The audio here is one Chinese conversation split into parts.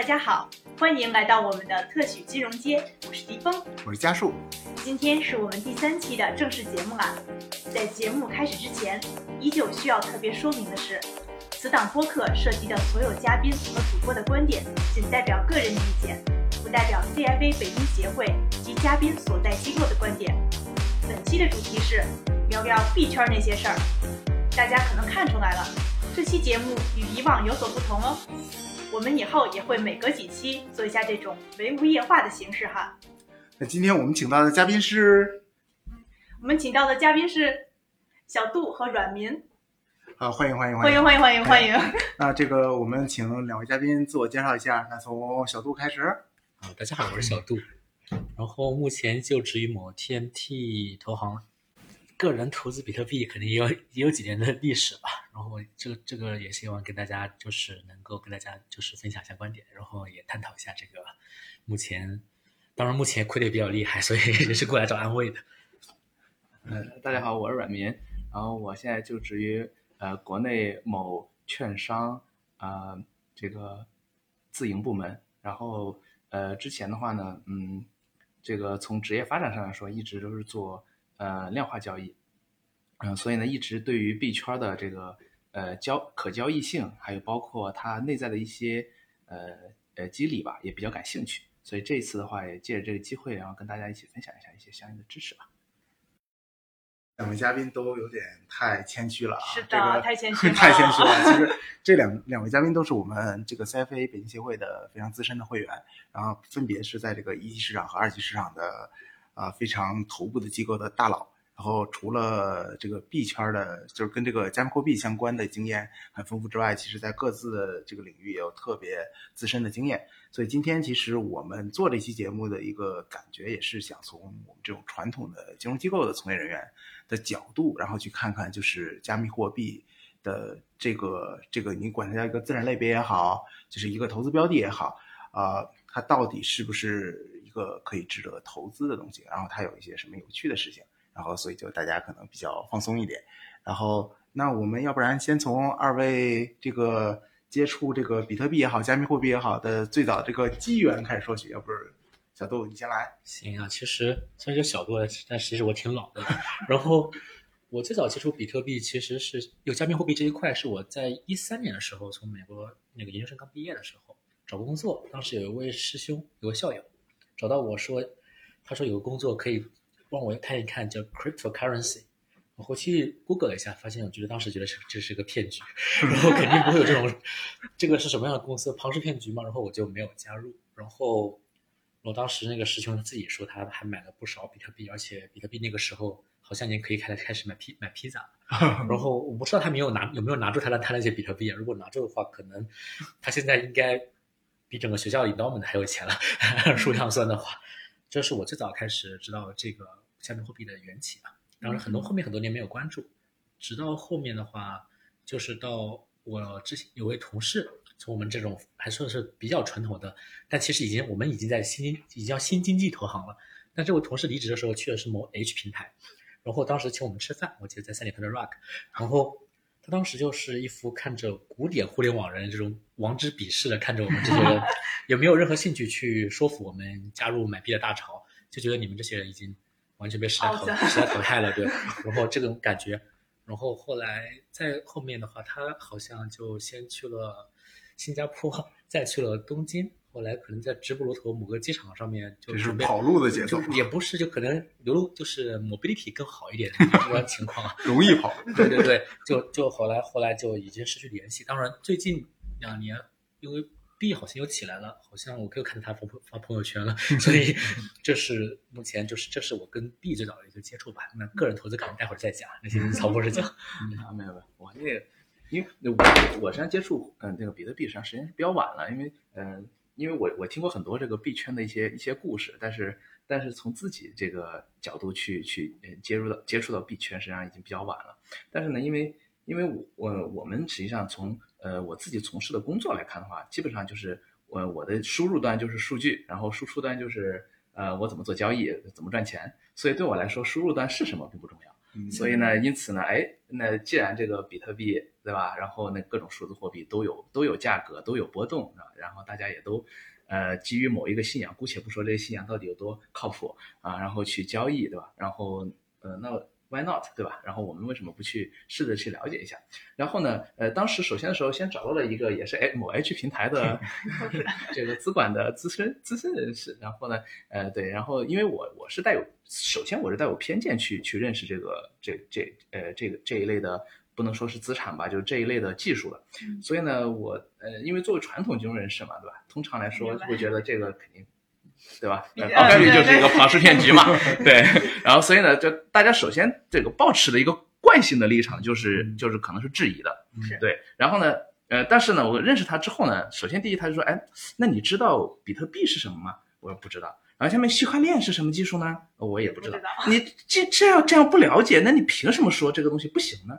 大家好，欢迎来到我们的特许金融街，我是迪峰，我是嘉树。今天是我们第三期的正式节目啦。在节目开始之前，依旧需要特别说明的是，此档播客涉及的所有嘉宾和主播的观点，仅代表个人意见，不代表 CFA 北京协会及嘉宾所在机构的观点。本期的主题是聊聊币圈那些事儿。大家可能看出来了，这期节目与以往有所不同哦。我们以后也会每隔几期做一下这种唯物夜话的形式哈。那今天我们请到的嘉宾是，我们请到的嘉宾是小杜和阮民。啊，欢迎欢迎欢迎欢迎欢迎欢迎！那这个我们请两位嘉宾自我介绍一下。那从小杜开始。啊，大家好，我是小杜，然后目前就职于某 TMT 投行。个人投资比特币肯定也有也有几年的历史吧，然后这个这个也希望跟大家就是能够跟大家就是分享一下观点，然后也探讨一下这个目前，当然目前亏的也比较厉害，所以 也是过来找安慰的。嗯，大家好，我是阮民，然后我现在就职于呃国内某券商啊这个自营部门，然后呃之前的话呢，嗯，这个从职业发展上来说，一直都是做。呃，量化交易，嗯，所以呢，一直对于币圈的这个呃交可交易性，还有包括它内在的一些呃呃机理吧，也比较感兴趣。所以这一次的话，也借着这个机会，然后跟大家一起分享一下一些相应的知识吧。两位嘉宾都有点太谦虚了啊，是的，太谦虚，太谦虚了。其实这两两位嘉宾都是我们这个 CFA 北京协会的非常资深的会员，然后分别是在这个一级市场和二级市场的。啊，非常头部的机构的大佬，然后除了这个币圈的，就是跟这个加密货币相关的经验很丰富之外，其实在各自的这个领域也有特别资深的经验。所以今天其实我们做这期节目的一个感觉，也是想从我们这种传统的金融机构的从业人员的角度，然后去看看就是加密货币的这个这个，你管它叫一个自然类别也好，就是一个投资标的也好，啊，它到底是不是？呃可以值得投资的东西，然后它有一些什么有趣的事情，然后所以就大家可能比较放松一点。然后那我们要不然先从二位这个接触这个比特币也好，加密货币也好的最早这个机缘开始说起，要不是小杜你先来。行啊，其实虽然叫小杜，但其实我挺老的。然后我最早接触比特币，其实是有加密货币这一块，是我在一三年的时候从美国那个研究生刚毕业的时候找工作，当时有一位师兄，有个校友。找到我说，他说有个工作可以帮我看一看，叫 cryptocurrency。我回去 Google 了一下，发现我觉得当时觉得是这是个骗局，然后肯定不会有这种，这个是什么样的公司？庞氏骗局嘛。然后我就没有加入。然后我当时那个师兄他自己说，他还买了不少比特币，而且比特币那个时候好像已经可以开开始买披买披萨。然后我不知道他没有拿有没有拿住他的他那些比特币啊？如果拿住的话，可能他现在应该。比整个学校 endowment 还有钱了，数量算的话，这是我最早开始知道这个加密货币的缘起啊。当然，很多后面很多年没有关注，直到后面的话，就是到我之前有位同事，从我们这种还算是比较传统的，但其实已经我们已经在新已经叫新经济投行了。但这位同事离职的时候去的是某 H 平台，然后当时请我们吃饭，我记得在三里屯的 Rock，然后。他当时就是一副看着古典互联网人这种王之鄙视的看着我们这些人，也没有任何兴趣去说服我们加入买币的大潮，就觉得你们这些人已经完全被时代淘时代淘汰了，对。然后这种感觉，然后后来在后面的话，他好像就先去了新加坡，再去了东京。后来可能在直布罗陀某个机场上面，就是跑路的节奏，也不是，就可能流露就是 mobility 更好一点这种情况，容易跑。对对对，就就后来后来就已经失去联系。当然，最近两年因为 B 好像又起来了，好像我又看到他发发朋友圈了，所以这是目前就是这是我跟 B 最早的一个接触吧。那个人投资可能待会儿再讲，那些曹博士讲。啊，没有没有，我那个因为我我实际上接触嗯那个比特币实际上时间是比较晚了，因为嗯。因为我我听过很多这个币圈的一些一些故事，但是但是从自己这个角度去去接入到接触到币圈，实际上已经比较晚了。但是呢，因为因为我我我们实际上从呃我自己从事的工作来看的话，基本上就是我我的输入端就是数据，然后输出端就是呃我怎么做交易，怎么赚钱。所以对我来说，输入端是什么并不重要，嗯所以呢，因此呢，哎，那既然这个比特币对吧，然后那各种数字货币都有都有价格，都有波动啊，然后大家也都呃基于某一个信仰，姑且不说这个信仰到底有多靠谱啊，然后去交易对吧？然后呃，那 why not 对吧？然后我们为什么不去试着去了解一下？然后呢，呃，当时首先的时候先找到了一个也是哎某 H 平台的 这个资管的资深资深人士，然后呢，呃，对，然后因为我我是带有，首先我是带有偏见去去认识这个这这呃这个这一类的。不能说是资产吧，就是这一类的技术了。嗯所以呢，我呃，因为作为传统金融人士嘛，对吧？通常来说会觉得这个肯定，对吧？你呃高概率就是一个庞氏骗局嘛。对，然后所以呢，就大家首先这个抱持的一个惯性的立场就是嗯就是可能是质疑的，是对。然后呢，呃，但是呢，我认识他之后呢，首先第一他就说，哎，那你知道比特币是什么吗？我说不知道。然后下面区块链是什么技术呢？呃我也不知道。不知道你这这样这样不了解，那你凭什么说这个东西不行呢？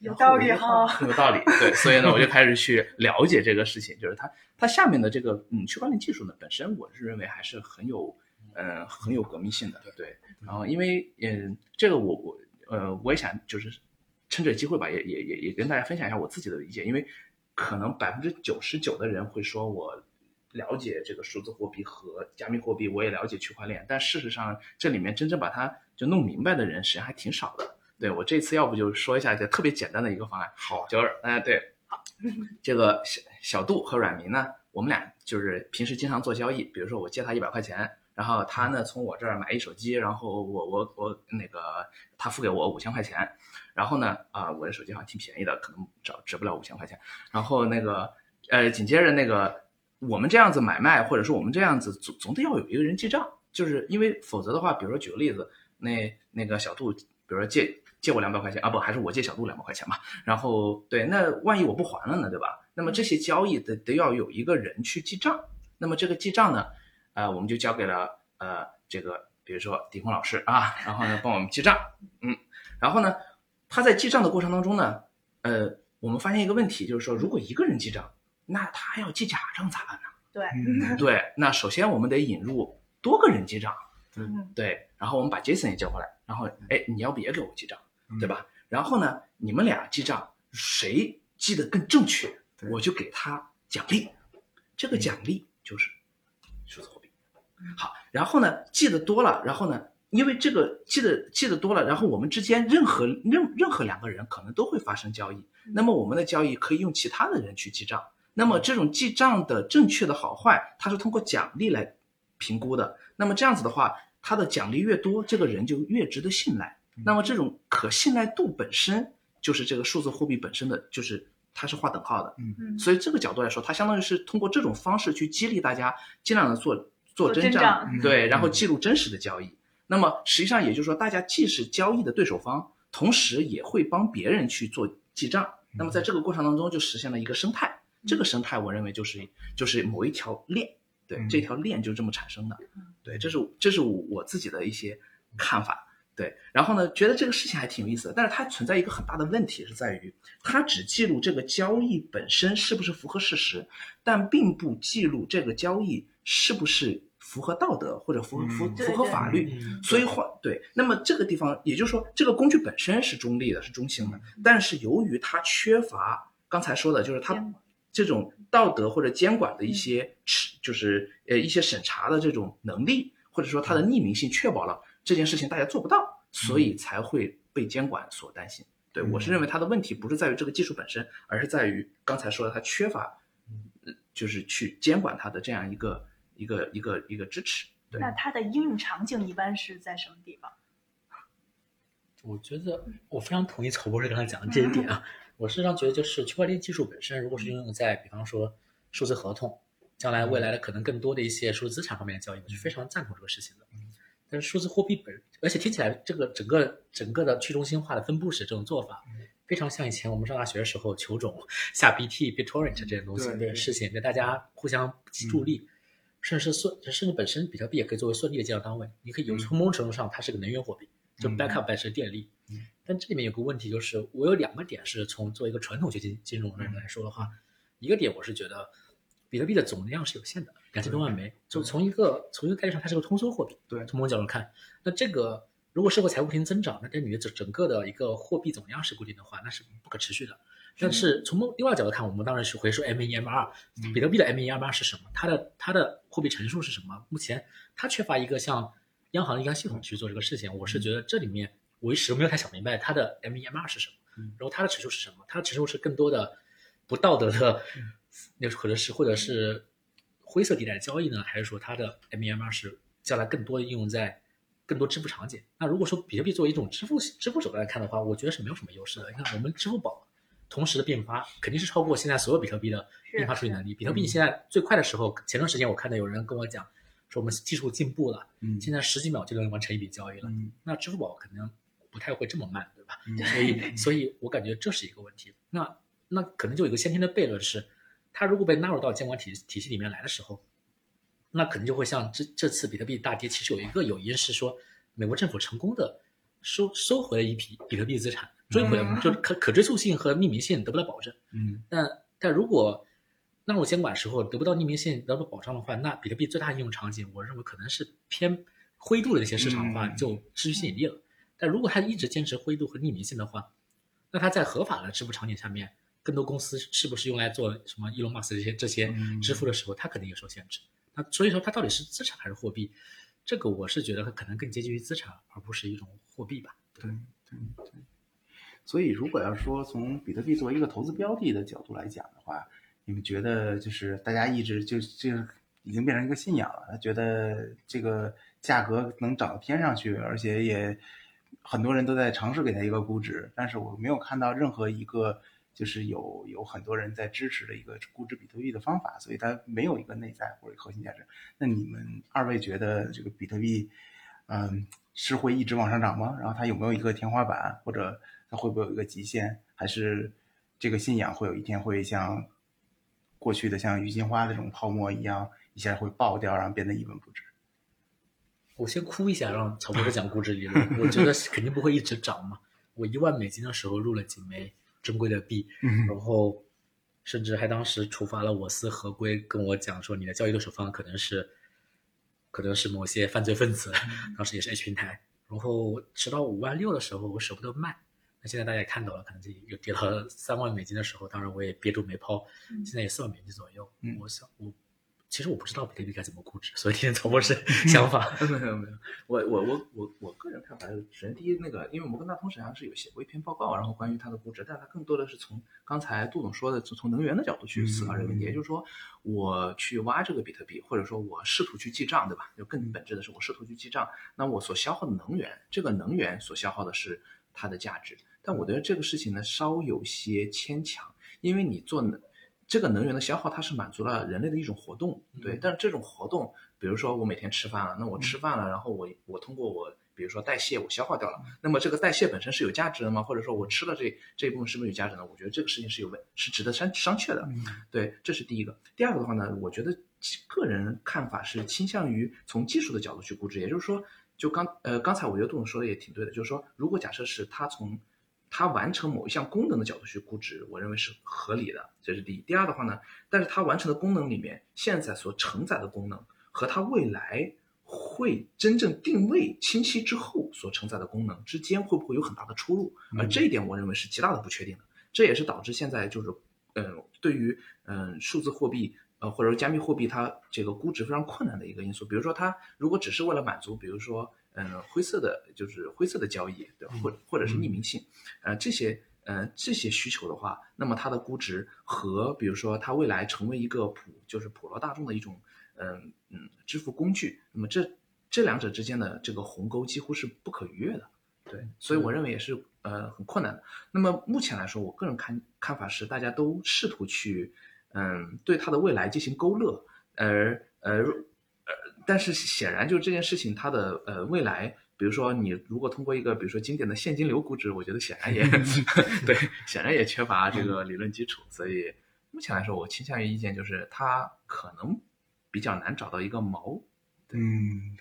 有道理哈有道理。对，所以呢，我就 开始去了解这个事情，就是它它下面的这个嗯区块链技术呢，本身我是认为还是很有嗯、很有革命性的。对，然后因为嗯这个我我呃我也想就是趁这个机会吧，也也也也跟大家分享一下我自己的理解，因为可能百分之九十九的人会说我。了解这个数字货币和加密货币，我也了解区块链，但事实上这里面真正把它就弄明白的人，实际上还挺少的。对我这次要不就说一下这特别简单的一个方案，好，就是哎、对，这个小小杜和阮明呢，我们俩就是平时经常做交易，比如说我借他一百块钱，然后他呢从我这儿买一手机，然后我我我那个他付给我五千块钱，然后呢啊、我的手机好像挺便宜的，可能值值不了五千块钱，然后那个呃紧接着那个我们这样子买卖，或者说我们这样子总总得要有一个人记账，就是因为否则的话，比如说举个例子，那那个小杜，比如说借借我两百块钱啊，不还是我借小杜两百块钱嘛，然后对，那万一我不还了呢，对吧？那么这些交易得得要有一个人去记账，那么这个记账呢，呃，我们就交给了呃这个比如说迪空老师啊，然后呢帮我们记账，嗯，然后呢他在记账的过程当中呢，呃，我们发现一个问题，就是说如果一个人记账，那他要记假账咋办呢？对，嗯对，那首先我们得引入多个人记账，嗯对，然后我们把 Jason 也叫过来，然后哎，你要不也给我记账，嗯对吧？然后呢，你们俩记账，谁记得更正确，我就给他奖励，这个奖励就是数字货币。好，然后呢，记得多了，然后呢，因为这个记得记得多了，然后我们之间任何任任何两个人可能都会发生交易，那么我们的交易可以用其他的人去记账。那么这种记账的正确的好坏，它是通过奖励来评估的。那么这样子的话，他的奖励越多，这个人就越值得信赖。那么这种可信赖度本身就是这个数字货币本身的，就是它是划等号的。嗯所以这个角度来说，它相当于是通过这种方式去激励大家尽量的做做做真真账，对，然后嗯记录真实的交易。那么实际上也就是说，大家既是交易的对手方，同时也会帮别人去做记账。那么在这个过程当中，就实现了一个生态。这个生态，我认为就是就是某一条链，对，嗯这条链就这么产生的。对，这是这是我我自己的一些看法。对，然后呢，觉得这个事情还挺有意思的，但是它存在一个很大的问题，是在于它只记录这个交易本身是不是符合事实，但并不记录这个交易是不是符合道德或者符合符嗯符合法律。嗯所以换对，那么这个地方，也就是说，这个工具本身是中立的，是中性的，但是由于它缺乏刚才说的，就是它这种道德或者监管的一些持，就是呃一些审查的这种能力，或者说它的匿名性，确保了这件事情大家做不到，所以才会被监管所担心。对我是认为它的问题不是在于这个技术本身，而是在于刚才说的它缺乏，呃就是去监管它的这样一个一个一个一个支持。对那它的应用场景一般是在什么地方？我觉得我非常同意曹博士刚才讲的这一点啊。我实际上觉得，就是区块链技术本身，如果是应用在比方说数字合同，将来未来的可能更多的一些数字资产方面的交易，我是非常赞同这个事情的。但是数字货币本，而且听起来这个整个整个的去中心化的分布式这种做法，非常像以前我们上大学的时候求种下 BT、BitTorrent 这些东西对的事情，对大家互相助力。甚至是算，甚至本身比特币也可以作为算力的计量单位。你可以有嗯从某种程度上，它是个能源货币，就嗯 backup 本身电力。嗯但这里面有个问题，就是我有两个点是从作为一个传统学金金融的人来说的话，一个点我是觉得比特币的总量是有限的，两千多万枚。就从一个从一个概念上，它是个通缩货币。对从某种角度看，那这个如果社会财富不停增长，那这你的整整个的一个货币总量是固定的话，那是不可持续的。但是从另外角度看，我们当然是回说 M 一 M 二，比特币的 M 一 M 二是什么？它的它的货币乘数是什么？目前它缺乏一个像央行的一个系统去做这个事情。我是觉得这里面我一时没有太想明白它的 M 一 M 二是什么，然后它的指数是什么？它的指数是更多的不道德的，那可能是或者是灰色地带交易呢，还是说它的 M 一 M 二是将来更多的应用在更多支付场景？那如果说比特币作为一种支付支付手段来看的话，我觉得是没有什么优势的。你看我们支付宝。同时的并发肯定是超过现在所有比特币的并发处理能力。比特币现在最快的时候，前段时间我看到有人跟我讲，说我们技术进步了，嗯现在十几秒就能完成一笔交易了。嗯那支付宝可能不太会这么慢，对吧？所以，所以我感觉这是一个问题。那那可能就有一个先天的悖论是，它如果被纳入到监管体体系里面来的时候，那可能就会像这这次比特币大跌，其实有一个诱因是说，美国政府成功的收收回了一批比特币资产，追回了，就是可可追溯性和匿名性得不到保证。嗯但但如果纳入监管时候得不到匿名性得不到保障的话，那比特币最大应用场景，我认为可能是偏灰度的那些市场的话，嗯就失去吸引力了。但如果它一直坚持灰度和匿名性的话，那它在合法的支付场景下面，更多公司是不是用来做什么伊隆马斯这些这些嗯支付的时候，它肯定也受限制。那所以说，它到底是资产还是货币？这个我是觉得它可能更接近于资产，而不是一种货币吧。对对对。所以，如果要说从比特币作为一个投资标的的角度来讲的话，你们觉得就是大家一直就就已经变成一个信仰了，他觉得这个价格能涨到天上去，而且也很多人都在尝试给它一个估值，但是我没有看到任何一个就是有有很多人在支持的一个估值比特币的方法，所以它没有一个内在或者核心价值。那你们二位觉得这个比特币，嗯，是会一直往上涨吗？然后它有没有一个天花板，或者它会不会有一个极限？还是这个信仰会有一天会像过去的像郁金花这种泡沫一样，一下会爆掉，然后变得一文不值？我先哭一下，让曹博士讲估值理论。我觉得肯定不会一直涨嘛。我一万美金的时候入了几枚珍贵的币，嗯然后甚至还当时处罚了我司合规，跟我讲说你的交易对手方可能是可能是某些犯罪分子，当时也是 H 平台。然后直到五万六的时候，我舍不得卖。那现在大家也看到了，可能这又跌到三万美金的时候，当然我也憋住没抛，现在也四万美金左右。嗯我想我其实我不知道比特币该怎么估值，所以今天曹博士想法。没有没有，我我我我我个人看法是，首先第一那个，因为摩根大通实际上是有写过一篇报告，然后关于它的估值，但它更多的是从刚才杜总说的，从从能源的角度去思考这个问题，嗯也就是说，我去挖这个比特币，或者说我试图去记账，对吧？就更本质的是我试图去记账，那我所消耗的能源，这个能源所消耗的是它的价值，但我觉得这个事情呢稍有些牵强，因为你做能这个能源的消耗，它是满足了人类的一种活动，对。但是这种活动，比如说我每天吃饭了，那我吃饭了，然后我我通过我比如说代谢，我消化掉了，那么这个代谢本身是有价值的吗？或者说我吃了这这一部分是不是有价值呢？我觉得这个事情是有问，是值得商商榷的。对，这是第一个。第二个的话呢，我觉得个人看法是倾向于从技术的角度去估值，也就是说，就刚呃刚才我觉得杜总说的也挺对的，就是说，如果假设是他从它完成某一项功能的角度去估值，我认为是合理的，这是第一。第二的话呢，但是它完成的功能里面，现在所承载的功能和它未来会真正定位清晰之后所承载的功能之间，会不会有很大的出入？而这一点我认为是极大的不确定的。这也是导致现在就是，呃，对于嗯、呃、数字货币。呃，或者说加密货币，它这个估值非常困难的一个因素。比如说，它如果只是为了满足，比如说，嗯，灰色的，就是灰色的交易，对吧？或或者是匿名性，呃，这些，呃，这些需求的话，那么它的估值和，比如说，它未来成为一个普，就是普罗大众的一种，嗯嗯，支付工具，那么这这两者之间的这个鸿沟几乎是不可逾越的。对，所以我认为也是，呃，很困难的。那么目前来说，我个人看看法是，大家都试图去。嗯，对它的未来进行勾勒，而呃呃，但是显然就这件事情，它的呃未来，比如说你如果通过一个比如说经典的现金流估值，我觉得显然也 对，显然也缺乏这个理论基础，所以目前来说，我倾向于意见就是它可能比较难找到一个锚。嗯，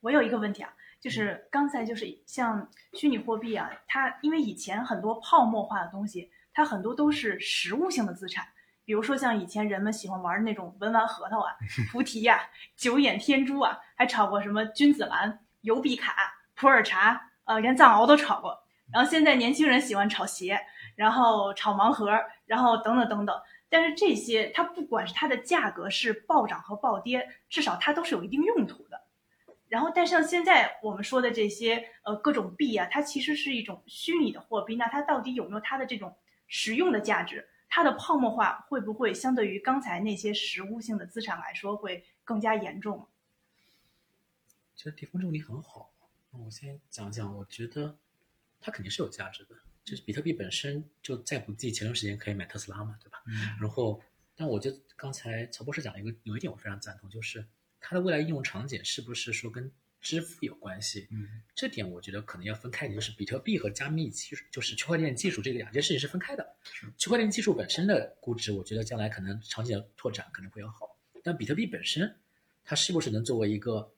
我有一个问题啊，就是刚才就是像虚拟货币啊，它因为以前很多泡沫化的东西，它很多都是实物性的资产。比如说像以前人们喜欢玩的那种文玩核桃啊、菩提呀、九眼天珠啊，还炒过什么君子兰、邮币卡、普洱茶，呃，连藏獒都炒过。然后现在年轻人喜欢炒鞋，然后炒盲盒，然后等等等等。但是这些它不管是它的价格是暴涨和暴跌，至少它都是有一定用途的。然后，但像现在我们说的这些呃各种币啊，它其实是一种虚拟的货币，那它到底有没有它的这种实用的价值？它的泡沫化会不会相对于刚才那些实物性的资产来说会更加严重？其实地方这个问题很好。那我先讲讲，我觉得它肯定是有价值的。就是比特币本身就再不济，前段时间可以买特斯拉嘛，对吧？嗯然后，但我觉得刚才曹博士讲了一个有一点我非常赞同，就是它的未来应用场景是不是说跟支付有关系？嗯这点我觉得可能要分开就是比特币和加密技术，就是区块链技术这个两件事情是分开的。区块链技术本身的估值，我觉得将来可能场景的拓展可能会要好，但比特币本身，它是不是能作为一个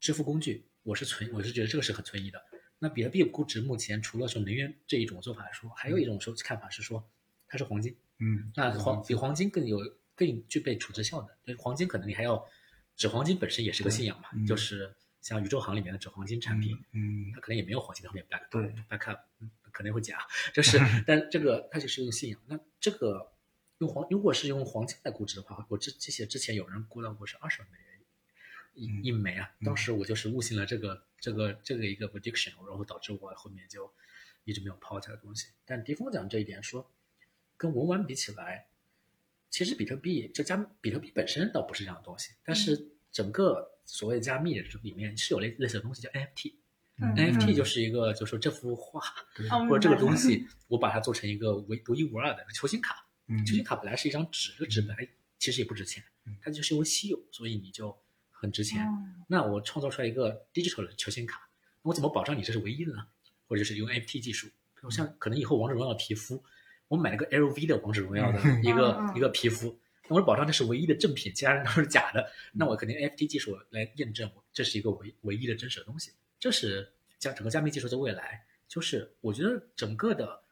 支付工具？我是存，我是觉得这个是很存疑的。那比特币估值目前除了说能源这一种做法来说，还有一种说看法是说它是黄金，嗯，那黄比黄金更有更具备储值效能。对，黄金可能你还要指黄金本身也是个信仰嘛，嗯就是像宇宙行里面的纸黄金产品，嗯它可能也没有黄金的后面 back 对。backup，嗯可能会假，就是 但这个它就是用信仰。那这个用黄如果是用黄金来估值的话，我之这些之前有人估到过是二十万美元一嗯一枚啊，嗯。当时我就是误信了这个这个这个一个 prediction，然后导致我后面就一直没有抛这个东西。但迪峰讲这一点说，跟文玩比起来，其实比特币这加比特币本身倒不是这样的东西，但是整个所谓加密的这里面是有类类似的东西叫 NFT。嗯 NFT 就是一个，就是说这幅画 哦或者这个东，西，我把它做成一个唯独一无二的球星卡。嗯球星卡本来是一张纸，这个纸本来其实也不值钱嗯，它就是因为稀有，所以你就很值钱。那我创造出来一个 digital 的球星卡，那我怎么保障你这是唯一的呢？或者就是用 NFT 技术，比如像可能以后王者荣耀的皮肤，我买了个 LV 的王者荣耀的一个、一个皮肤，那我保障这是唯一的正品，其他人都是假的，那我肯定 NFT 技术来验证我这是一个唯唯一的真实的东西。这是加整个加密技术的未来，就是我觉得整个的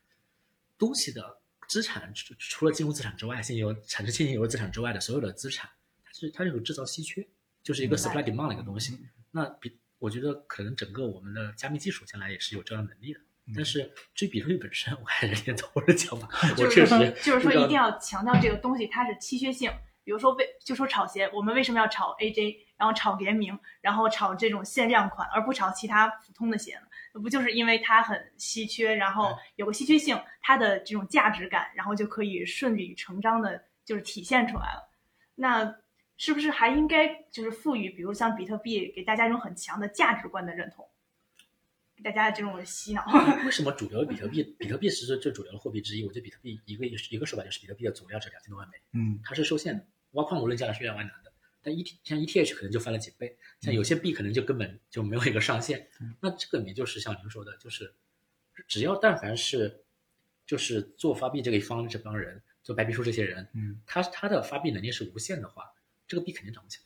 东西的资产，除除了金融资产之外，现有产生现金流资产之外的所有的资产，它是它是有制造稀缺，就是一个 supply 白 demand 的一个东西。那比我觉得可能整个我们的加密技术将来也是有这样的能力的。但是至于比特币本身，我还是点头的讲吧，我就是确实，就是说一定要强调这个东西它是稀缺性。比如说为就说炒鞋，我们为什么要炒 AJ，然后炒联名，然后炒这种限量款，而不炒其他普通的鞋呢？那不就是因为它很稀缺，然后有个稀缺性，它的这种价值感，然后就可以顺理成章的，就是体现出来了。那是不是还应该就是赋予，比如像比特币，给大家一种很强的价值观的认同，给大家这种洗脑？为什么主流的比特币，比特币是最主流的货币之一？我觉得比特币一个一个说法就是比特币的总量是两千多万枚，嗯它是受限的，挖矿无论将来是越来越难的。但 E T 像 E T H 可能就翻了几倍，像有些币可能就根本就没有一个上限。那这个里面就是像您说的，就是只要但凡是就是做发币这个一方这帮人，做白皮书这些人，嗯他他的发币能力是无限的话，这个币肯定涨不起来，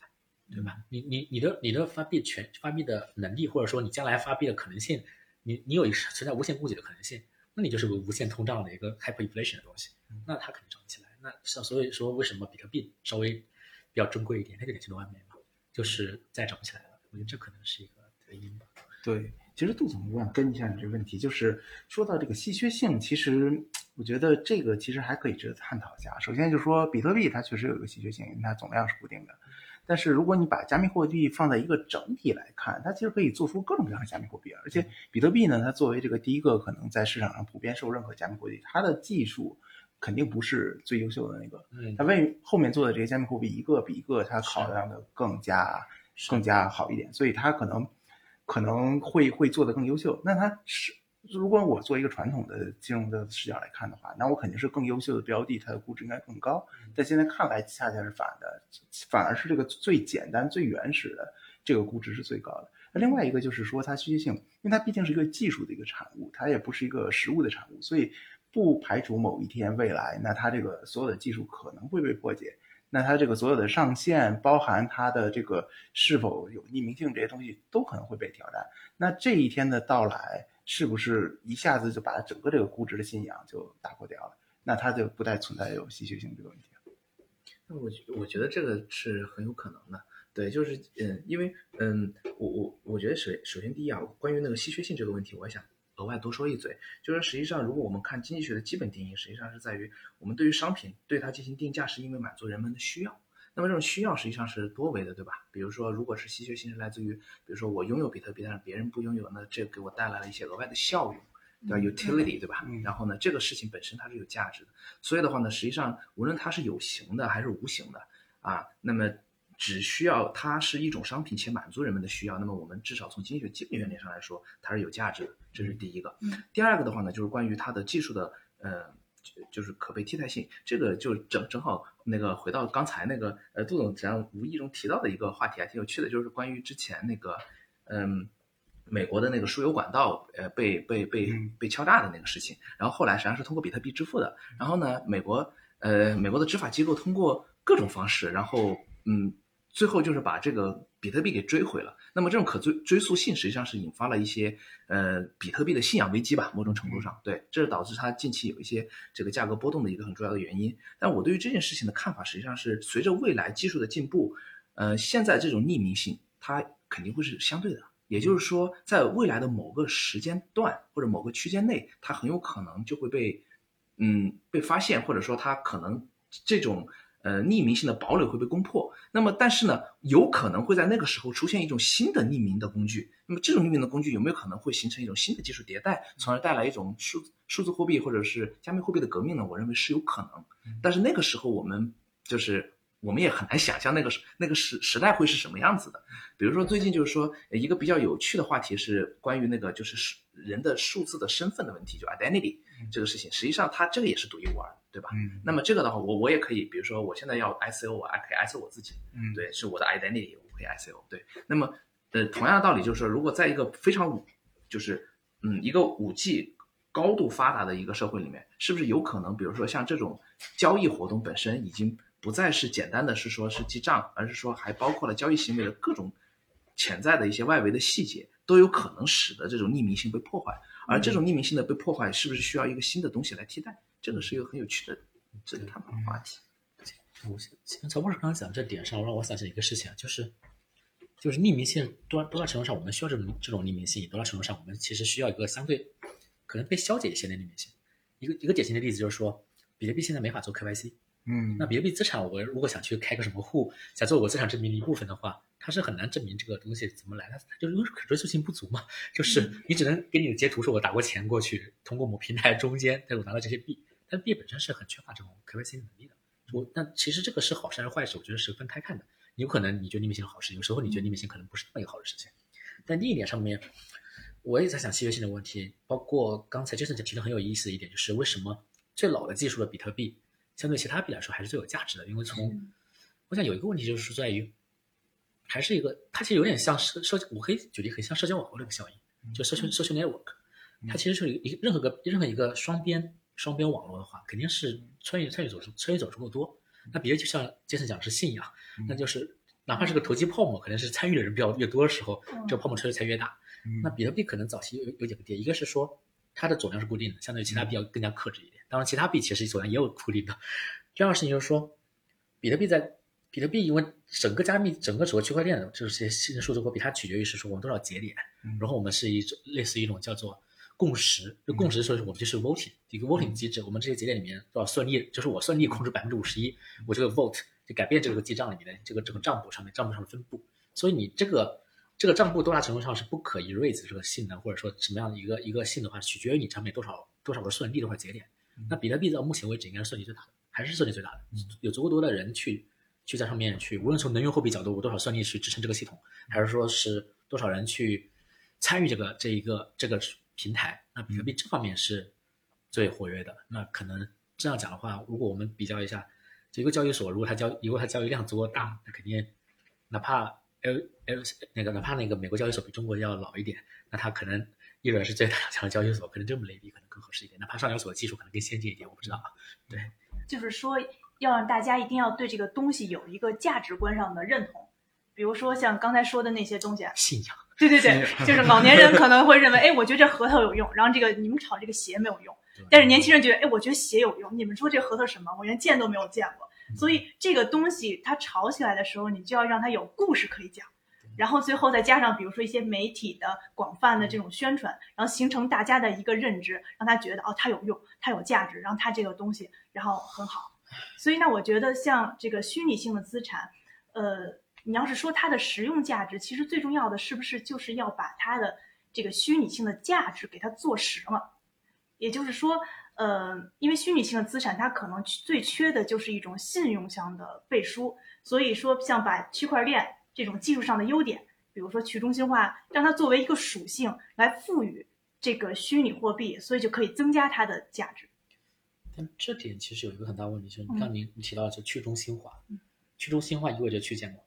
对吧？你你你的你的发币权发币的能力，或者说你将来发币的可能性，你你有一个存在无限供给的可能性，那你就是个无限通胀的一个 hyperinflation 的东西，那它肯定涨不起来。那像所以说为什么比特币稍微比较珍贵一点，它就两千多万美嘛，就是再涨不起来了。我觉得这可能是一个原因吧。对，其实杜总，我想跟一下你这个问题，就是说到这个稀缺性，其实我觉得这个其实还可以值得探讨一下。首先就是说，比特币它确实有一个稀缺性，因为它总量是固定的。但是如果你把加密货币放在一个整体来看，它其实可以做出各种各样的加密货币。而且比特币呢，它作为这个第一个可能在市场上普遍受认可加密货币，它的技术肯定不是最优秀的那个。嗯它为后面做的这些加密货币一个比一个它考量的更加更加好一点，所以它可能可能会会做得更优秀。那它是如果我做一个传统的金融的视角来看的话，那我肯定是更优秀的标的，它的估值应该更高。但现在看来恰恰是反的，反而是这个最简单、最原始的这个估值是最高的。那另外一个就是说它稀缺性，因为它毕竟是一个技术的一个产物，它也不是一个实物的产物，所以不排除某一天未来，那它这个所有的技术可能会被破解。那它这个所有的上限，包含它的这个是否有匿名性这些东西，都可能会被挑战。那这一天的到来，是不是一下子就把整个这个估值的信仰就打破掉了？那它就不再存在有稀缺性这个问题了。那我觉我觉得这个是很有可能的。对，就是嗯，因为嗯，我我我觉得首首先第一啊，关于那个稀缺性这个问题，我想额外多说一嘴，就是实际上如果我们看经济学的基本定义，实际上是在于我们对于商品对它进行定价，是因为满足人们的需要。那么这种需要实际上是多维的，对吧？比如说，如果是稀缺性是来自于，比如说我拥有比特币，但是别人不拥有，那这给我带来了一些额外的效用，对吧 utility，对吧？然后呢，这个事情本身它是有价值的。所以的话呢，实际上无论它是有形的还是无形的啊，那么只需要它是一种商品且满足人们的需要，那么我们至少从经济学基本原理上来说，它是有价值的，这是第一个。第二个的话呢，就是关于它的技术的呃。就是可被替代性，这个就正正好那个回到刚才那个呃杜总实际上无意中提到的一个话题，还挺有趣的，就是关于之前那个嗯美国的那个输油管道呃被被被被敲诈的那个事情，然后后来实际上是通过比特币支付的，然后呢美国呃美国的执法机构通过各种方式，然后嗯。最后就是把这个比特币给追回了。那么这种可追追溯性实际上是引发了一些呃比特币的信仰危机吧，某种程度上，对，这是导致它近期有一些这个价格波动的一个很重要的原因。但我对于这件事情的看法实际上是，随着未来技术的进步，呃，现在这种匿名性它肯定会是相对的，也就是说，在未来的某个时间段或者某个区间内，它很有可能就会被嗯被发现，或者说它可能这种。呃，匿名性的堡垒会被攻破。那么，但是呢，有可能会在那个时候出现一种新的匿名的工具。那么，这种匿名的工具有没有可能会形成一种新的技术迭代，从而带来一种数数字货币或者是加密货币的革命呢？我认为是有可能。但是那个时候，我们就是我们也很难想象那个时那个时时代会是什么样子的。比如说，最近就是说一个比较有趣的话题是关于那个就是人的数字的身份的问题，就 identity 这个事情。实际上，它这个也是独一无二。对吧？嗯，那么这个的话，我我也可以，比如说我现在要 ICO，我还可以 ICO 我自己，嗯，对，是我的 identity，我可以 ICO。对，那么呃，同样的道理就是说，如果在一个非常就是嗯一个五 G 高度发达的一个社会里面，是不是有可能，比如说像这种交易活动本身已经不再是简单的是说是记账，而是说还包括了交易行为的各种潜在的一些外围的细节，都有可能使得这种匿名性被破坏。而这种匿名性的被破坏，是不是需要一个新的东西来替代？这个是一个很有趣的这个探讨话题。我先曹博士刚刚讲这点上，让我想起一个事情，就是就是匿名性多多大程度上我们需要这种这种匿名性，多大程度上我们其实需要一个相对可能被消解一些的匿名性。一个一个典型的例子就是说，比特币现在没法做 KYC，嗯，那比特币资产我如果想去开个什么户，想做我资产证明的一部分的话。它是很难证明这个东西怎么来的，就是因为可追溯性不足嘛。就是你只能给你的截图说我打过钱过去，通过某平台中间，但是我拿到这些币，但币本身是很缺乏这种可追溯性能力的。我但其实这个是好事还是坏事，我觉得是分开看的。有可能你觉得匿名性好事，有时候你觉得匿名性可能不是那么一个好的事情。但另一点上面，我也在想契约性的问题，包括刚才 Jason 提的很有意思的一点，就是为什么最老的技术的比特币相对其他币来说还是最有价值的？因为从我想有一个问题就是在于。还是一个，它其实有点像社社，我可以举例，很像社交网络这个效应，就社群社群 network，它其实是一个任何个任何一个双边双边网络的话，肯定是参与参与走参与者足够多。那比如就像杰森讲是信仰，那就是哪怕是个投机泡沫，可能是参与的人比较越多的时候，这个泡沫吹的才越大。那比特币可能早期有有几个点，一个是说它的总量是固定的，相对于其他币要更加克制一点。当然，其他币其实总量也有固定的。第二个事情就是说，比特币在比特币因为整个加密整个整个区块链的这些新的数字货币，它取决于是说我们多少节点，然后我们是一种类似于一种叫做共识，就共识说是我们就是 voting 一个 voting 机制，我们这些节点里面多少算力，就是我算力控制百分之五十一，我这个 vote 就改变这个记账里面的这个整个账簿上面账簿上的分布，所以你这个这个账簿多大程度上是不可 erase 这个性能，或者说什么样的一个一个性的话，取决于你上面多少多少个算力多少节点。那比特币到目前为止应该是算力最大的，还是算力最大的，有足够多的人去。去在上面去，无论从能源货币角度，我多少算力去支撑这个系统，还是说是多少人去参与这个这一个这个平台，那比特币这方面是最活跃的。那可能这样讲的话，如果我们比较一下，一个交易所如果它交如果它交易量足够大，那肯定哪怕 L L 那个哪怕那个美国交易所比中国要老一点，那它可能利润是最大强的交易所，可能这么类比可能更合适一点。哪怕上交所的技术可能更先进一点，我不知道啊。对，就是说。要让大家一定要对这个东西有一个价值观上的认同，比如说像刚才说的那些东西，信仰。对对对，就是老年人可能会认为，哎，我觉得这核桃有用，然后这个你们炒这个鞋没有用，但是年轻人觉得，哎，我觉得鞋有用，你们说这核桃什么？我连见都没有见过。所以这个东西它炒起来的时候，你就要让它有故事可以讲。然后最后再加上，比如说一些媒体的广泛的这种宣传，然后形成大家的一个认知，让他觉得哦，它有用，它有价值，然后它这个东西然后很好。所以呢，我觉得像这个虚拟性的资产，呃，你要是说它的实用价值，其实最重要的是不是就是要把它的这个虚拟性的价值给它做实了？也就是说，呃，因为虚拟性的资产它可能最缺的就是一种信用上的背书，所以说像把区块链。这种技术上的优点，比如说去中心化，让它作为一个属性来赋予这个虚拟货币，所以就可以增加它的价值。但这点其实有一个很大问题，就是刚您你提到就去中心化，去中心化意味着去监管，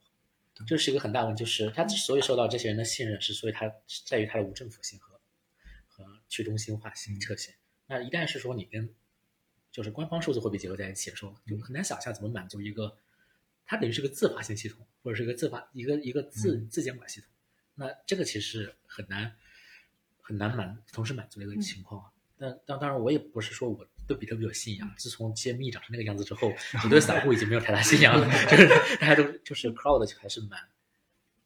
这是一个很大问题。就是它之所以受到这些人的信任，是所以它在于它的无政府性和和去中心化性特性。那一旦是说你跟就是官方数字货币结合在一起的时候，就很难想象怎么满足一个。它等于是个自发性系统，或者是一个自发一个一个自自监管系统，那这个其实很难很难满同时满足的一个情况啊。但但当然，我也不是说我对比特币有信仰。自从揭秘长成那个样子之后，我对散户已经没有太大信仰了，就是大家都就是 crowd 还是蛮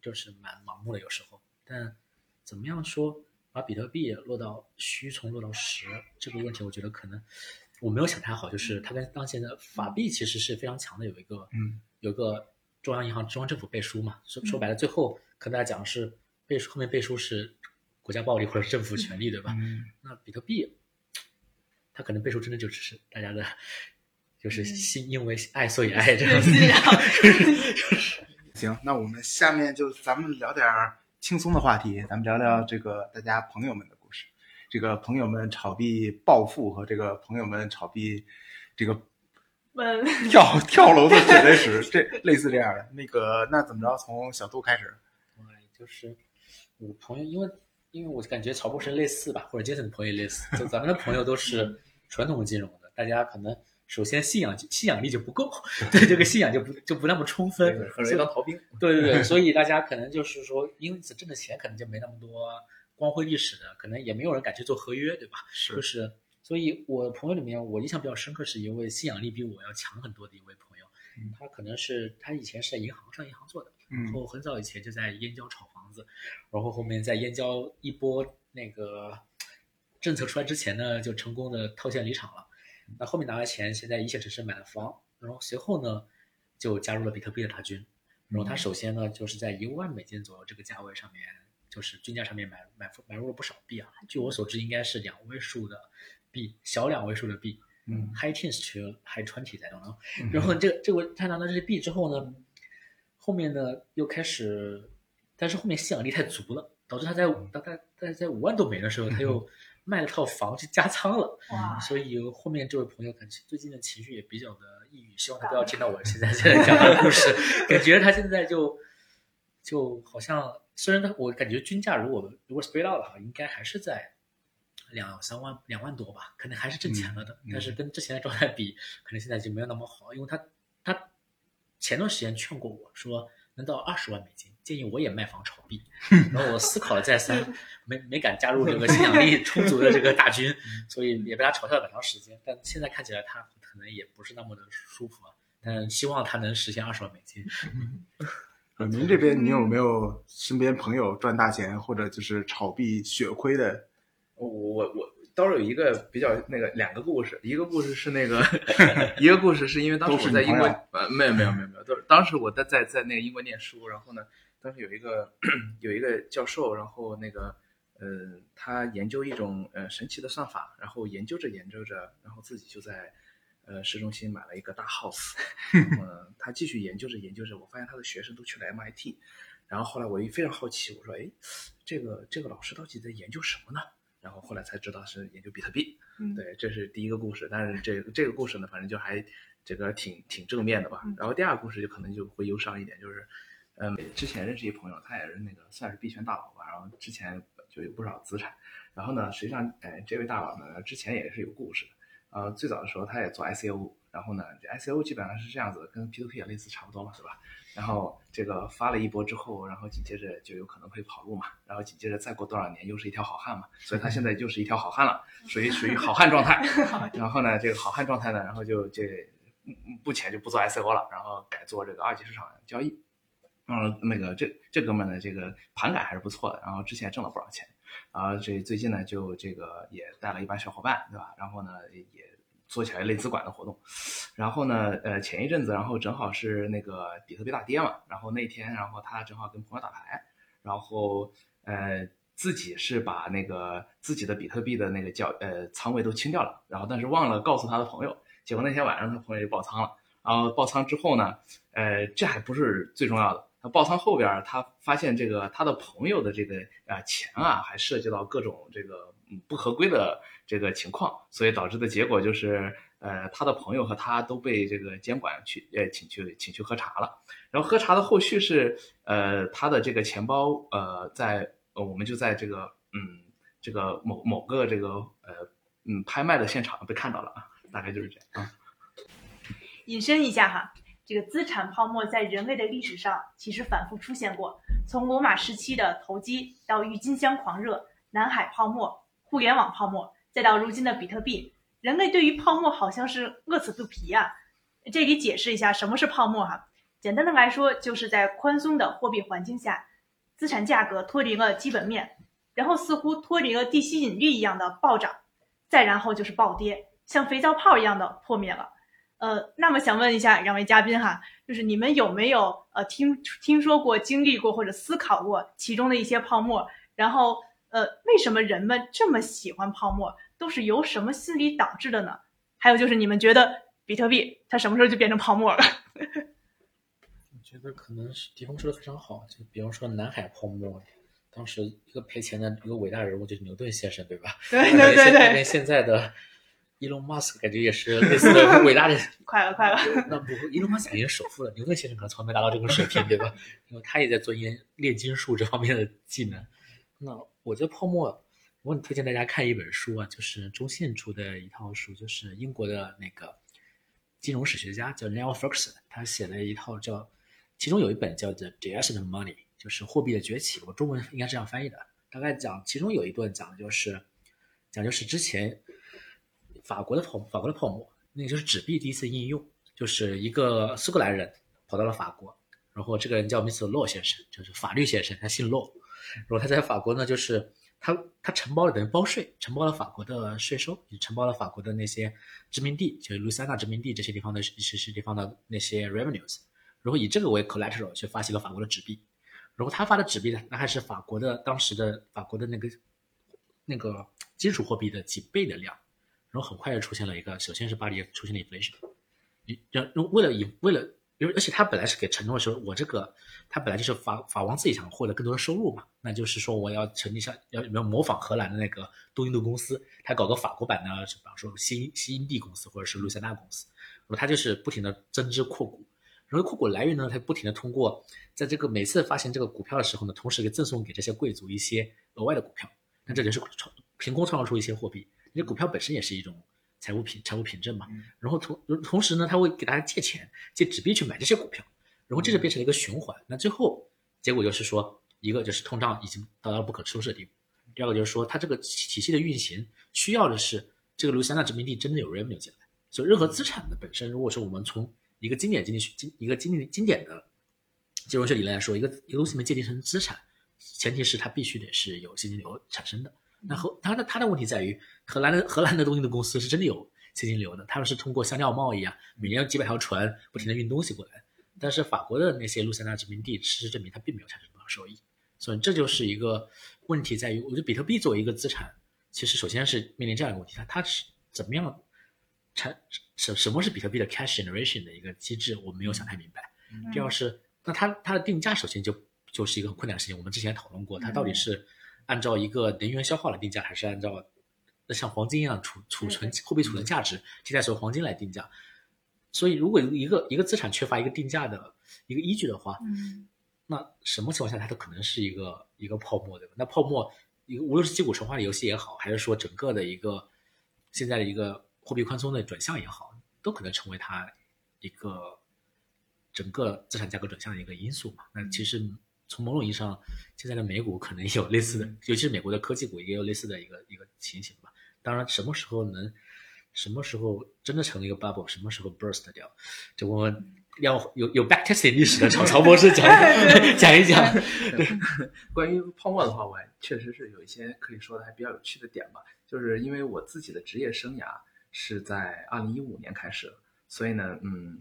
就是蛮盲目的有时候。但怎么样说把比特币落到虚从落到实这个问题，我觉得可能我没有想太好。就是它跟当前的法币其实是非常强的，有一个嗯。有个中央银行、中央政府背书嘛？说说白了，最后跟大家讲是背书，后面背书是国家暴力或者是政府权力，对吧？那比特币，它可能背书真的就只是大家的，就是心因为爱所以爱这样子。行，那我们下面就咱们聊点轻松的话题，咱们聊聊这个大家朋友们的故事，这个朋友们炒币暴富和这个朋友们炒币这个。跳跳楼的血泪史，这类似这样的那个，那怎么着？从小杜开始。对，就是我朋友，因为因为我感觉曹博士类似吧，或者杰森的朋友类似，就咱们的朋友都是传统金融的，大家可能首先信仰信仰力就不够，对这个信仰就不就不那么充分，很容易当逃兵。对对对，所以大家可能就是说，因此挣的钱可能就没那么多光辉历史的，可能也没有人敢去做合约，对吧？是，就是。所以，我朋友里面，我印象比较深刻是一位信仰力比我要强很多的一位朋友。他可能是他以前是在银行上银行做的，然后很早以前就在燕郊炒房子，然后后面在燕郊一波那个政策出来之前呢，就成功的套现离场了。那后面拿了钱，现在一线城市买了房，然后随后呢，就加入了比特币的大军。然后他首先呢，就是在一万美金左右这个价位上面，就是均价上面买买买入了不少币啊。据我所知，应该是两位数的。币小两位数的币，嗯，high teens to high twenty 在中啊。然后这个这个他拿到这些币之后呢，后面呢又开始，但是后面吸引力太足了，导致他在大概在在五万多美的时候，他又卖了套房去加仓了。哇！所以后面这位朋友感觉最近的情绪也比较的抑郁，希望他不要听到我现在在讲的故事。感觉他现在就就好像，虽然他我感觉均价如果如果 spread out 的话，应该还是在。两三万两万多吧，可能还是挣钱了的，但是跟之前的状态比，可能现在就没有那么好。因为他他前段时间劝过我说能到二十万美金，建议我也卖房炒币。然后我思考了再三，没没敢加入这个 信仰力充足的这个大军，所以也被他嘲笑了很长时间。但现在看起来他可能也不是那么的舒服啊。但希望他能实现二十万美金。您这边你有没有身边朋友赚大钱或者就是炒币血亏的？我我我倒是有一个比较那个两个故事，一个故事是那个，一个故事是因为当时我在英国，呃，没有没有没有没有，都是当时我在在在那个英国念书，然后呢，当时有一个有一个教授，然后那个呃，他研究一种呃神奇的算法，然后研究着研究着，然后自己就在呃市中心买了一个大 house，嗯，他继续研究着研究着，我发现他的学生都去了 MIT，然后后来我也非常好奇，我说，哎，这个这个老师到底在研究什么呢？然后后来才知道是研究比特币，对，这是第一个故事。但是这这个故事呢，反正就还这个挺挺正面的吧。然后第二个故事就可能就会忧伤一点，就是，嗯，之前认识一朋友，他也是那个算是币圈大佬吧。然后之前就有不少资产。然后呢，实际上，哎，这位大佬呢，之前也是有故事的。呃，最早的时候他也做 ICO，然后呢，这 ICO 基本上是这样子，跟 P2P 也类似差不多嘛，是吧？然后这个发了一波之后，然后紧接着就有可能会跑路嘛，然后紧接着再过多少年又是一条好汉嘛，所以他现在就是一条好汉了，属于属于好汉状态。然后呢，这个好汉状态呢，然后就这嗯目前就不做 ICO 了，然后改做这个二级市场交易。嗯，那个这这哥们儿呢，这个盘感还是不错的，然后之前挣了不少钱，然后这最近呢就这个也带了一帮小伙伴，对吧？然后呢也做起来类资管的活动，然后呢呃前一阵子，然后正好是那个比特币大跌嘛，然后那天然后他正好跟朋友打牌，然后呃自己是把那个自己的比特币的那个叫呃仓位都清掉了，然后但是忘了告诉他的朋友，结果那天晚上他朋友就爆仓了，然后爆仓之后呢，呃这还不是最重要的。他爆仓后边，他发现这个他的朋友的这个啊钱啊，还涉及到各种这个不合规的这个情况，所以导致的结果就是，呃，他的朋友和他都被这个监管去呃请去请去喝茶了。然后喝茶的后续是，呃，他的这个钱包呃在呃我们就在这个嗯这个某某个这个呃嗯拍卖的现场被看到了啊，大概就是这样啊。引申一下哈，这个资产泡沫在人类的历史上其实反复出现过，从罗马时期的投机到郁金香狂热、南海泡沫、互联网泡沫，再到如今的比特币，人类对于泡沫好像是饿死肚皮啊。这里解释一下什么是泡沫哈，简单的来说，就是在宽松的货币环境下，资产价格脱离了基本面，然后似乎脱离了地吸引力一样的暴涨，再然后就是暴跌，像肥皂泡一样的破灭了。呃，那么想问一下两位嘉宾哈，就是你们有没有呃听听说过、经历过或者思考过其中的一些泡沫？然后呃，为什么人们这么喜欢泡沫？都是由什么心理导致的呢？还有就是你们觉得比特币它什么时候就变成泡沫了？我觉得可能是迪峰说的非常好，就比方说南海泡沫，当时一个赔钱的一个伟大人物就是牛顿先生，对吧？对 对对对连现在的 Elon Musk 感觉也是类似的伟大的。快了快了，那不，Elon Musk 已经首富了，牛顿先生可能从来没达到这个水平，对吧？因为他也在钻研炼金术这方面的技能。那我觉得泡沫，我很推荐大家看一本书啊，就是中信出的一套书，就是英国的那个金融史学家叫 Neil Ferguson，他写了一套叫，其中有一本叫做《The Ascent of Money》，就是货币的崛起，我中文应该是这样翻译的。大概讲，其中有一段讲的就是，讲就是之前法国的泡法国的泡沫，那个就是纸币第一次应用，就是一个苏格兰人跑到了法国，然后这个人叫 Mr. Law 先生，就是法律先生，他姓骆，然后他在法国呢，就是他他承包了等于包税，承包了法国的税收，也承包了法国的那些殖民地，就是路易斯安那殖民地这些地方的一些地方的那些 revenues，然后以这个为 collateral 去发行了法国的纸币，然后他发的纸币呢，那还是法国的当时的法国的那个那个基础货币的几倍的量，然后很快就出现了一个，首先是巴黎出现了 inflation，让为了以为了，因为而且他本来是给承诺说，我这个他本来就是法法王自己想获得更多的收入嘛，那就是说我要成立像要要模仿荷兰的那个东印度公司，他搞个法国版的，比方说新新印地公司或者是路易斯安那公司，那么他就是不停的增资扩股，然后扩股来源呢，他不停的通过在这个每次发行这个股票的时候呢，同时给赠送给这些贵族一些额外的股票，那这就是创凭空创造出一些货币，因为股票本身也是一种财务凭财务凭证嘛。然后同同时呢，他会给大家借钱，借纸币去买这些股票，然后这就变成了一个循环。那最后结果就是说，一个就是通胀已经达到了不可收拾的地步，第二个就是说，它这个体系的运行需要的是这个卢西安那殖民地真的有 revenue 进来。所以任何资产的本身，如果说我们从一个经典经济学经一个经典经典的金融学理论来说，一个一个东西能界定成资产，前提是它必须得是有现金流产生的。那荷它的它的问题在于，荷兰的荷兰的东印度公司是真的有现金流的，他们是通过香料贸易啊，每年有几百条船不停的运东西过来。但是法国的那些路塞纳殖民地，事实证明它并没有产生多少收益，所以这就是一个问题在于，我觉得比特币作为一个资产，其实首先是面临这样一个问题，它它是怎么样产什什么是比特币的 cash generation 的一个机制，我没有想太明白。第二是，那它它的定价首先就就是一个很困难的事情，我们之前讨论过，它到底是按照一个能源消耗来定价，还是按照像黄金一样储储存货币储存价值替代成黄金来定价？所以，如果一个一个资产缺乏一个定价的一个依据的话，嗯那什么情况下它都可能是一个一个泡沫，对吧？那泡沫，一个无论是击鼓传花的游戏也好，还是说整个的一个现在的一个货币宽松的转向也好，都可能成为它一个整个资产价格转向的一个因素嘛。那其实从某种意义上，现在的美股可能也有类似的，尤其是美国的科技股也有类似的一个一个情形吧。当然，什么时候能什么时候真的成了一个 bubble，什么时候 burst 掉？就我们要有有 back testing 历史的找曹博士讲讲一讲。关于泡沫的话，我还确实是有一些可以说的还比较有趣的点吧。就是因为我自己的职业生涯是在二零一五年开始，所以呢，嗯，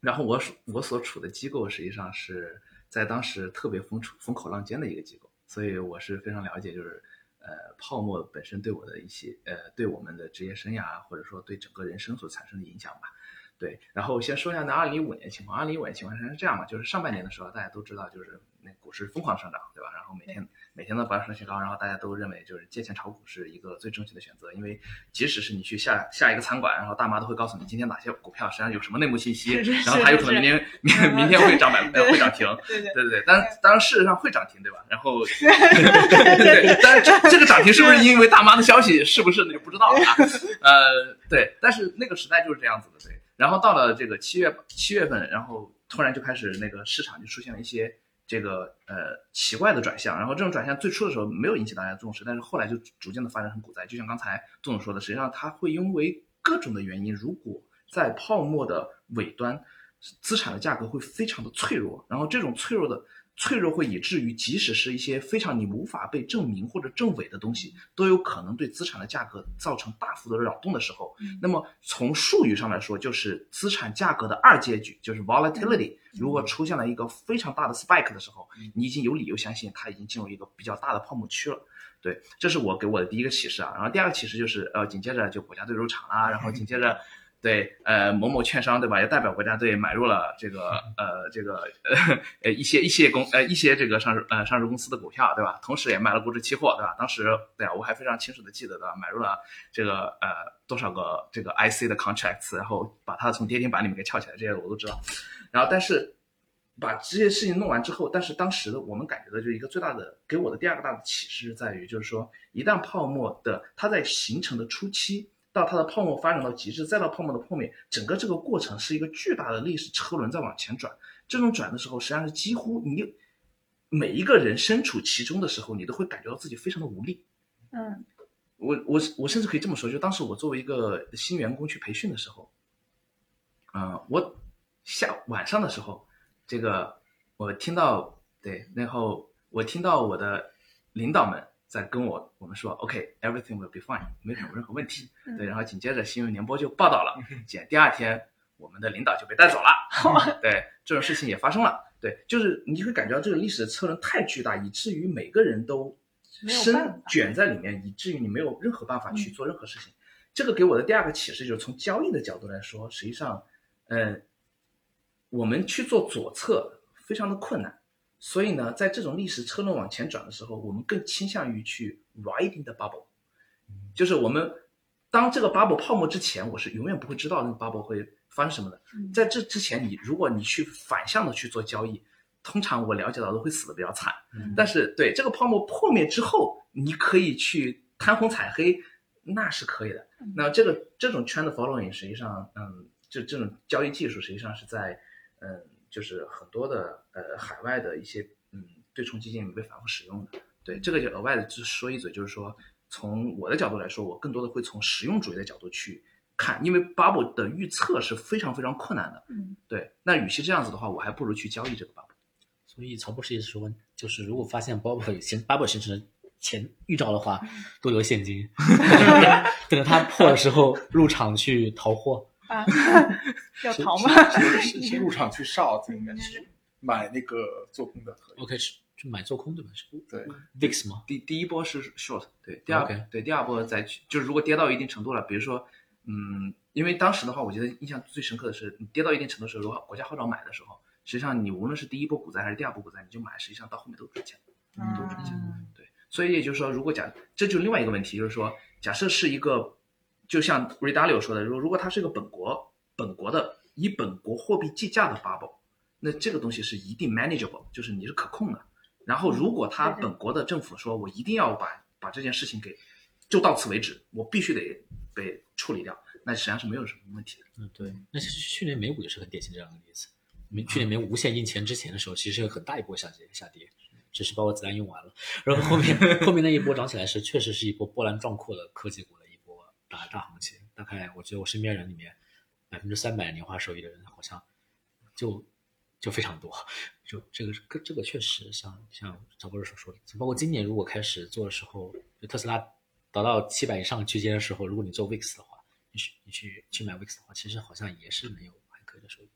然后我所我所处的机构实际上是在当时特别风风口浪尖的一个机构，所以我是非常了解，就是呃泡沫本身对我的一些呃对我们的职业生涯或者说对整个人生所产生的影响吧。对，然后先说一下那二零一五年情况。二零一五年情况实际上是这样嘛，就是上半年的时候，大家都知道，就是那股市疯狂上涨，对吧？然后每天每天都保持新高，然后大家都认为就是借钱炒股是一个最正确的选择，因为即使是你去下下一个餐馆，然后大妈都会告诉你今天哪些股票实际上有什么内幕信息，然后还有可能明天明明天会涨百呃会涨停，对对对对对，当然当然事实上会涨停，对吧？然后 对，但是这个涨停是不是因为大妈的消息，是不是那就不知道了啊？呃，对，但是那个时代就是这样子的，对。然后到了这个七月七月份，然后突然就开始那个市场就出现了一些这个呃奇怪的转向，然后这种转向最初的时候没有引起大家重视，但是后来就逐渐的发展成股灾。就像刚才宗总说的，实际上它会因为各种的原因，如果在泡沫的尾端，资产的价格会非常的脆弱，然后这种脆弱的。脆弱会以至于，即使是一些非常你无法被证明或者证伪的东西，都有可能对资产的价格造成大幅的扰动的时候，那么从术语上来说，就是资产价格的二阶局，就是 volatility。如果出现了一个非常大的 spike 的时候，你已经有理由相信它已经进入一个比较大的泡沫区了。对，这是我给我的第一个启示啊。然后第二个启示就是，呃，紧接着就国家队入场啦，然后紧接着。对，呃，某某券商对吧？也代表国家队买入了这个呃这个呃呃一些一些公呃一些这个上市呃上市公司的股票对吧？同时也卖了股指期货对吧？当时对啊，我还非常清楚的记得对吧？买入了这个呃多少个这个 IC 的 contracts，然后把它从跌停板里面给撬起来，这些我都知道。然后但是把这些事情弄完之后，但是当时我们感觉到就是一个最大的给我的第二个大的启示在于，就是说一旦泡沫的它在形成的初期。到它的泡沫发展到极致，再到泡沫的破灭，整个这个过程是一个巨大的历史车轮在往前转。这种转的时候，实际上是几乎你每一个人身处其中的时候，你都会感觉到自己非常的无力。嗯，我我我甚至可以这么说，就当时我作为一个新员工去培训的时候，嗯，我下晚上的时候，这个我听到对，然后我听到我的领导们。在跟我我们说，OK，everything will be fine，没有任何问题。对，然后紧接着新闻联播就报道了，姐，第二天我们的领导就被带走了。对，这种事情也发生了。对，就是你会感觉到这个历史的车轮太巨大，以至于每个人都深卷在里面，以至于你没有任何办法去做任何事情。这个给我的第二个启示就是从交易的角度来说，实际上，嗯，我们去做左侧非常的困难。所以呢，在这种历史车轮往前转的时候，我们更倾向于去 riding the bubble，就是我们当这个 bubble 泡沫之前，我是永远不会知道那个 bubble 会发生什么的。在这之前，你如果你去反向的去做交易，通常我了解到都会死的比较惨。但是对这个泡沫破灭之后，你可以去贪红踩黑，那是可以的。那这个这种 trend following 实际上，嗯，就这种交易技术实际上是在，嗯。就是很多的呃海外的一些嗯对冲基金里面被反复使用的，对这个就额外的就说一嘴，就是说从我的角度来说，我更多的会从实用主义的角度去看，因为 bubble 的预测是非常非常困难的，嗯，对，那与其这样子的话，我还不如去交易这个 bubble。所以曹博士也是说，就是如果发现 bubble 形 bubble 形成前预兆的话，多留现金，等它破的时候入场去淘货。啊，要逃吗？先先入场去哨子，应该是买那个做空的。OK，是就买做空对吧？是对 VIX 吗？第第一波是 short，对，第二对第二波再去，就是如果跌到一定程度了，比如说，嗯，因为当时的话，我觉得印象最深刻的是，你跌到一定程度的时候，如果国家号召买的时候，实际上你无论是第一波股灾还是第二波股灾，你就买，实际上到后面都赚钱，都赚钱。对，所以也就是说，如果假，这就另外一个问题，就是说，假设是一个。就像 Redalio 说的，如如果它是一个本国本国的以本国货币计价的 bubble，那这个东西是一定 manageable，就是你是可控的。然后如果他本国的政府说我一定要把把这件事情给就到此为止，我必须得被处理掉，那实际上是没有什么问题的。嗯，对。那其实去年美股也是很典型这样的例子。去年美股无限印钱之前的时候，其实有很大一波下跌下跌，只是把我子弹用完了。然后后面 后面那一波涨起来是确实是一波波澜壮阔的科技股。大大行情，大概我觉得我身边人里面百分之三百年化收益的人好像就就非常多，就这个这这个确实像像赵博士所说的，包括今年如果开始做的时候，就特斯拉达到七百以上区间的时候，如果你做 VIX 的话，你去你去去买 VIX 的话，其实好像也是没有还可以的收益。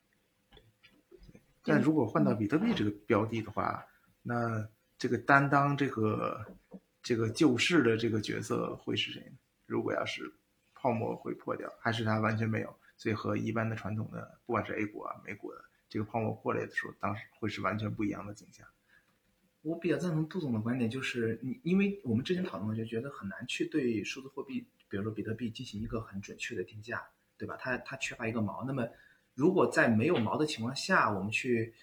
但如果换到比特币这个标的的话，那这个担当这个这个救市的这个角色会是谁呢？如果要是泡沫会破掉，还是它完全没有，所以和一般的传统的不管是 A 股啊、美股的这个泡沫破裂的时候，当时会是完全不一样的景象。我比较赞同杜总的观点，就是你，因为我们之前讨论我，就觉得很难去对数字货币，比如说比特币进行一个很准确的定价，对吧？它它缺乏一个锚。那么，如果在没有锚的情况下，我们去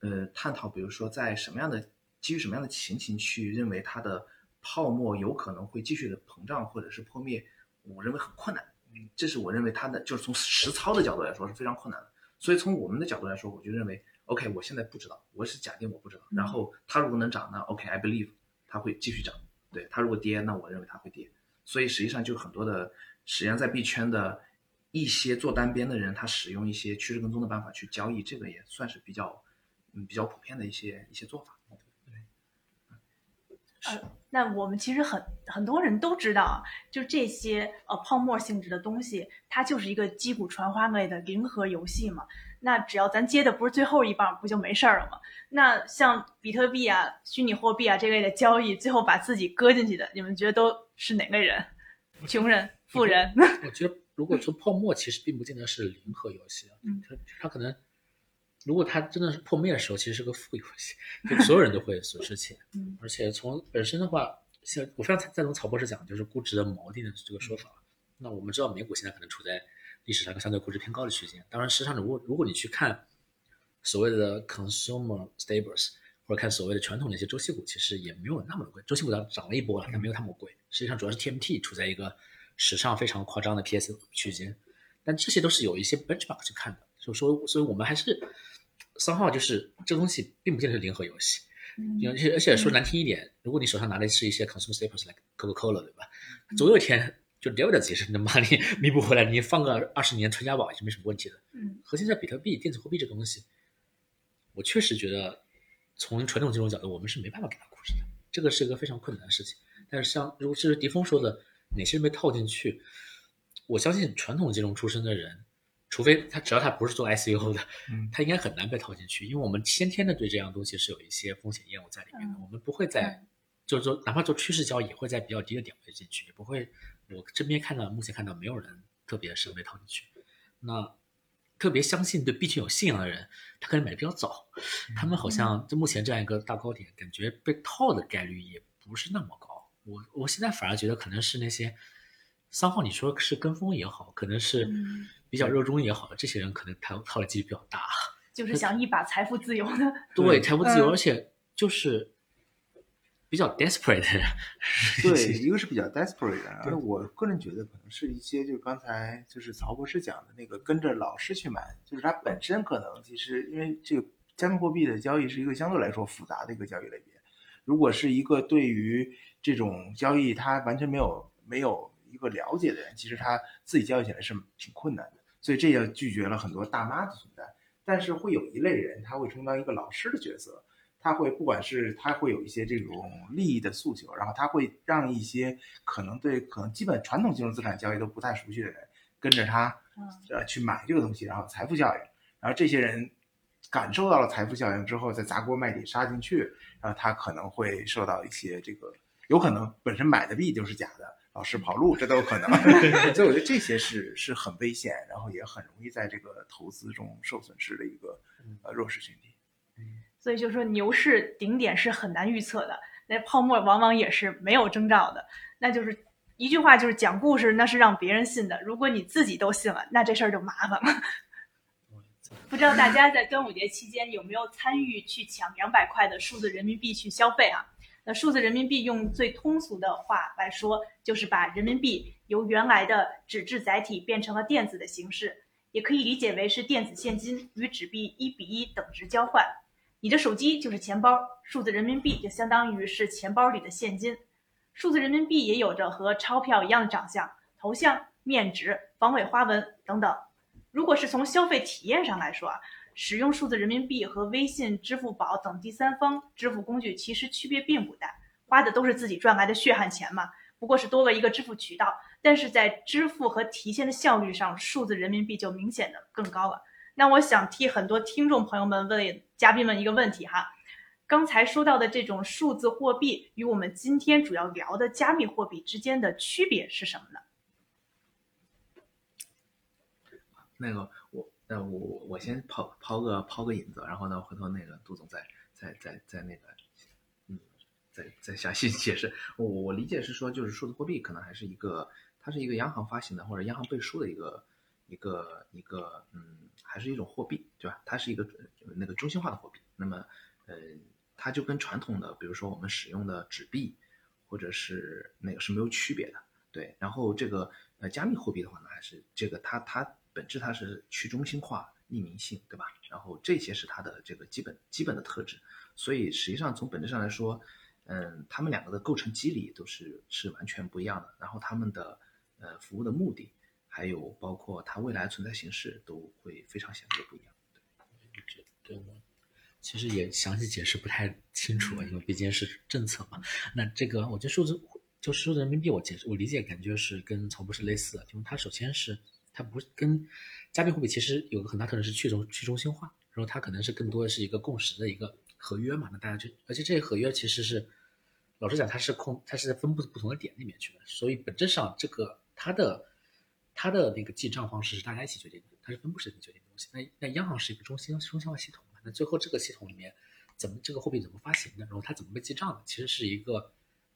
呃探讨，比如说在什么样的基于什么样的情形去认为它的泡沫有可能会继续的膨胀或者是破灭，我认为很困难。嗯，这是我认为它的就是从实操的角度来说是非常困难的。所以从我们的角度来说，我就认为。OK，我现在不知道，我是假定我不知道。然后它如果能涨，那 OK，I believe 它会继续涨。对它如果跌，那我认为它会跌。所以实际上就很多的，实际上在币圈的一些做单边的人，他使用一些趋势跟踪的办法去交易，这个也算是比较嗯比较普遍的一些一些做法。呃，那我们其实很很多人都知道啊，就这些呃泡沫性质的东西，它就是一个击鼓传花类的零和游戏嘛。那只要咱接的不是最后一棒，不就没事儿了吗？那像比特币啊、虚拟货币啊这类的交易，最后把自己搁进去的，你们觉得都是哪类人？穷人、富人？我觉得，如果说泡沫，其实并不见得是零和游戏啊。嗯，它它可能，如果它真的是破灭的时候，其实是个负游戏，就所有人都会损失钱。嗯，而且从本身的话，像我非常赞同曹博士讲，就是估值的锚定的这个说法。那我们知道美股现在可能处在。历史上一个相对估值偏高的区间。当然，实际上，如果如果你去看所谓的 consumer staples，或者看所谓的传统的一些周期股，其实也没有那么贵。周期股涨涨了一波了，但没有那么贵。实际上，主要是 TMT 处在一个史上非常夸张的 PS 区间。但这些都是有一些 benchmark 去看的。就说，所以我们还是三号，就是这个东西并不见得是零和游戏。而且而且说难听一点，如果你手上拿的是一些 consumer staples，like Coca-Cola，对吧？总有一天。就 dividend 其实能把你弥补回来，你放个二十年传家宝也是没什么问题的。嗯，核心在比特币、电子货币这个东西，我确实觉得从传统金融角度，我们是没办法给它估值的，这个是一个非常困难的事情。但是像如果是迪峰说的，哪些人被套进去，我相信传统金融出身的人，除非他只要他不是做 ICO 的，嗯，他应该很难被套进去，因为我们先天的对这样东西是有一些风险厌恶在里面的，我们不会在就是说哪怕做趋势交易，也会在比较低的点位进去，也不会。我这边看到，目前看到没有人特别适合被套进去。那特别相信对币圈有信仰的人，他可能买的比较早。他们好像就目前这样一个大高点，感觉被套的概率也不是那么高。我我现在反而觉得可能是那些三号，你说是跟风也好，可能是比较热衷也好，这些人可能套套的几率比较大。就是想一把财富自由的。对，财富自由，而且就是。比较 desperate，对，一个是比较 desperate，而我个人觉得可能是一些，就是刚才就是曹博士讲的那个跟着老师去买，就是他本身可能其实因为这个加密货币的交易是一个相对来说复杂的一个交易类别，如果是一个对于这种交易他完全没有没有一个了解的人，其实他自己教育起来是挺困难的，所以这也拒绝了很多大妈的存在，但是会有一类人他会充当一个老师的角色。他会不管是他会有一些这种利益的诉求，然后他会让一些可能对可能基本传统金融资产交易都不太熟悉的人跟着他，呃去买这个东西，然后财富效应，然后这些人感受到了财富效应之后，再砸锅卖铁杀进去，然后他可能会受到一些这个有可能本身买的币就是假的，老师跑路这都有可能，所以我觉得这些是是很危险，然后也很容易在这个投资中受损失的一个呃弱势群体。所以就是说牛市顶点是很难预测的，那泡沫往往也是没有征兆的。那就是一句话，就是讲故事那是让别人信的，如果你自己都信了，那这事儿就麻烦了。不知道大家在端午节期间有没有参与去抢两百块的数字人民币去消费啊？那数字人民币用最通俗的话来说，就是把人民币由原来的纸质载体变成了电子的形式，也可以理解为是电子现金与纸币一比一等值交换。你的手机就是钱包，数字人民币就相当于是钱包里的现金。数字人民币也有着和钞票一样的长相，头像、面值、防伪花纹等等。如果是从消费体验上来说啊，使用数字人民币和微信、支付宝等第三方支付工具其实区别并不大，花的都是自己赚来的血汗钱嘛，不过是多了一个支付渠道。但是在支付和提现的效率上，数字人民币就明显的更高了。那我想替很多听众朋友们问嘉宾们一个问题哈，刚才说到的这种数字货币与我们今天主要聊的加密货币之间的区别是什么呢？那个，那我我先抛抛个抛个引子，然后呢，回头那个杜总再再再再那个，嗯，再再详细解释。我我理解是说，就是数字货币可能还是一个，它是一个央行发行的或者央行背书的一个一个一个，嗯，还是一种货币，对吧？它是一个那个中心化的货币。那么，呃，它就跟传统的，比如说我们使用的纸币或者是那个是没有区别的，对。然后这个呃加密货币的话呢，还是这个它它。本质它是去中心化、匿名性，对吧？然后这些是它的这个基本基本的特质。所以实际上从本质上来说，嗯，他们两个的构成机理都是是完全不一样的。然后他们的呃服务的目的，还有包括它未来存在形式，都会非常显著不一样。对，对我其实也详细解释不太清楚，因为毕竟是政策嘛。那这个我觉得数字就数字人民币，我解释我理解感觉是跟曹博士类似的，因为它首先是。它不是跟加密货币其实有个很大特征是去中去中心化，然后它可能是更多的是一个共识的一个合约嘛，那大家就而且这些合约其实是老实讲它是控它是在分布不同的点里面去的，所以本质上这个它的它的那个记账方式是大家一起决定的，它是分布式决定的东西。那那央行是一个中心中心化系统嘛，那最后这个系统里面怎么这个货币怎么发行的，然后它怎么被记账的，其实是一个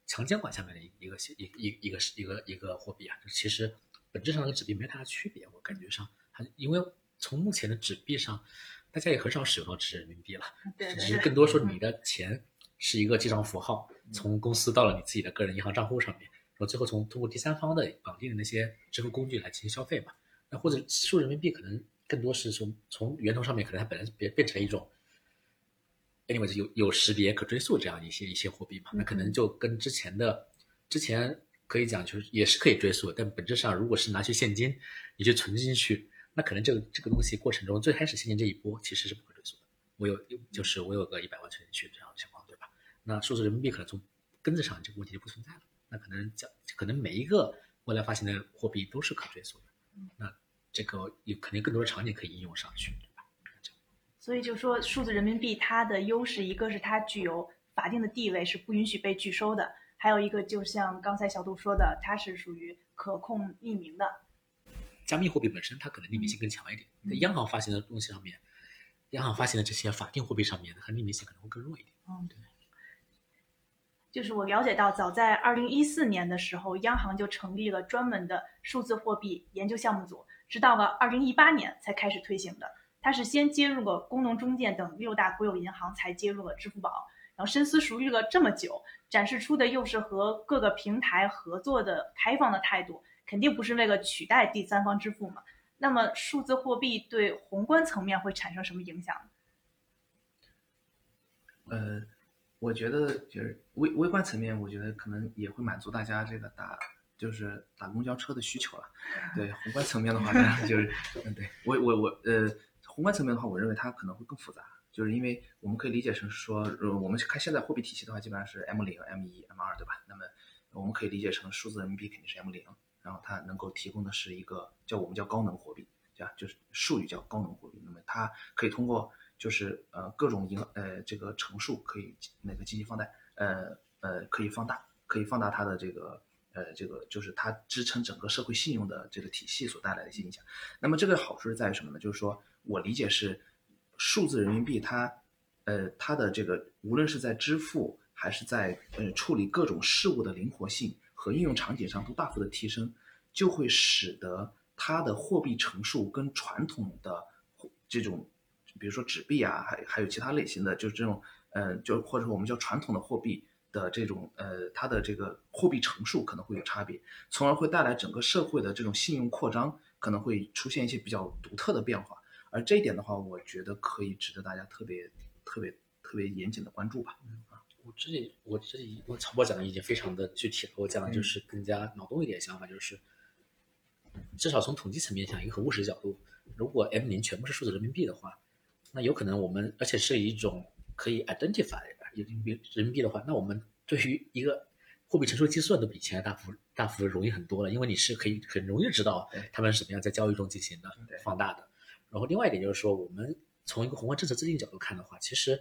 强监管下面的一一个一一一个一个一个货币啊，就其实。本质上跟纸币没太大区别，我感觉上，它因为从目前的纸币上，大家也很少使用到纸人民币了，只是更多说你的钱是一个记账符号，从公司到了你自己的个人银行账户上面，然后最后从通过第三方的绑定的那些支付工具来进行消费嘛。那或者数人民币可能更多是从从源头上面，可能它本来变变成一种，anyway 有有识别可追溯这样一些一些货币嘛，那可能就跟之前的之前。可以讲，就是也是可以追溯，但本质上，如果是拿去现金，你去存进去，那可能这个这个东西过程中最开始现金这一波其实是不可追溯的。我有，就是我有个一百万存进去这样的情况，对吧？那数字人民币可能从根子上这个问题就不存在了。那可能讲，可能每一个未来发行的货币都是可追溯的。那这个有肯定更多的场景可以应用上去，对吧？所以就说数字人民币它的优势，一个是它具有法定的地位，是不允许被拒收的。还有一个，就像刚才小杜说的，它是属于可控匿名的。加密货币本身它可能匿名性更强一点，在央行发行的东西上面，央行发行的这些法定货币上面，它匿名性可能会更弱一点。嗯，对。就是我了解到，早在二零一四年的时候，央行就成立了专门的数字货币研究项目组，直到了二零一八年才开始推行的。它是先接入了工农中建等六大国有银行，才接入了支付宝。然后深思熟虑了这么久，展示出的又是和各个平台合作的开放的态度，肯定不是为了取代第三方支付嘛？那么数字货币对宏观层面会产生什么影响？呃，我觉得就是微微观层面，我觉得可能也会满足大家这个打就是打公交车的需求了。对宏观层面的话，就是嗯，对我我我呃，宏观层面的话，我认为它可能会更复杂。就是因为我们可以理解成说，呃，我们看现在货币体系的话，基本上是 M 零、M 一、M 二，对吧？那么我们可以理解成数字人民币肯定是 M 零，然后它能够提供的是一个叫我们叫高能货币，对吧？就是术语叫高能货币。那么它可以通过就是呃各种银呃这个乘数可以那个进行放贷，呃呃可以放大，可以放大它的这个呃这个就是它支撑整个社会信用的这个体系所带来的一些影响。那么这个好处是在于什么呢？就是说我理解是。数字人民币，它，呃，它的这个无论是在支付还是在呃处理各种事务的灵活性和应用场景上都大幅的提升，就会使得它的货币乘数跟传统的这种，比如说纸币啊，还还有其他类型的，就是这种，呃，就或者说我们叫传统的货币的这种，呃，它的这个货币乘数可能会有差别，从而会带来整个社会的这种信用扩张可能会出现一些比较独特的变化。而这一点的话，我觉得可以值得大家特别、特别、特别严谨的关注吧。啊，我这里我这里我曹博讲的已经非常的具体了，我讲的就是更加脑洞一点想法，就是至少从统计层面上，一个很务实的角度，如果 M 零全部是数字人民币的话，那有可能我们而且是一种可以 identify 人民币人民币的话，那我们对于一个货币乘数计算都比以前大幅大幅容易很多了，因为你是可以很容易知道他们是怎么样在交易中进行的对放大的。然后另外一点就是说，我们从一个宏观政策制定角度看的话，其实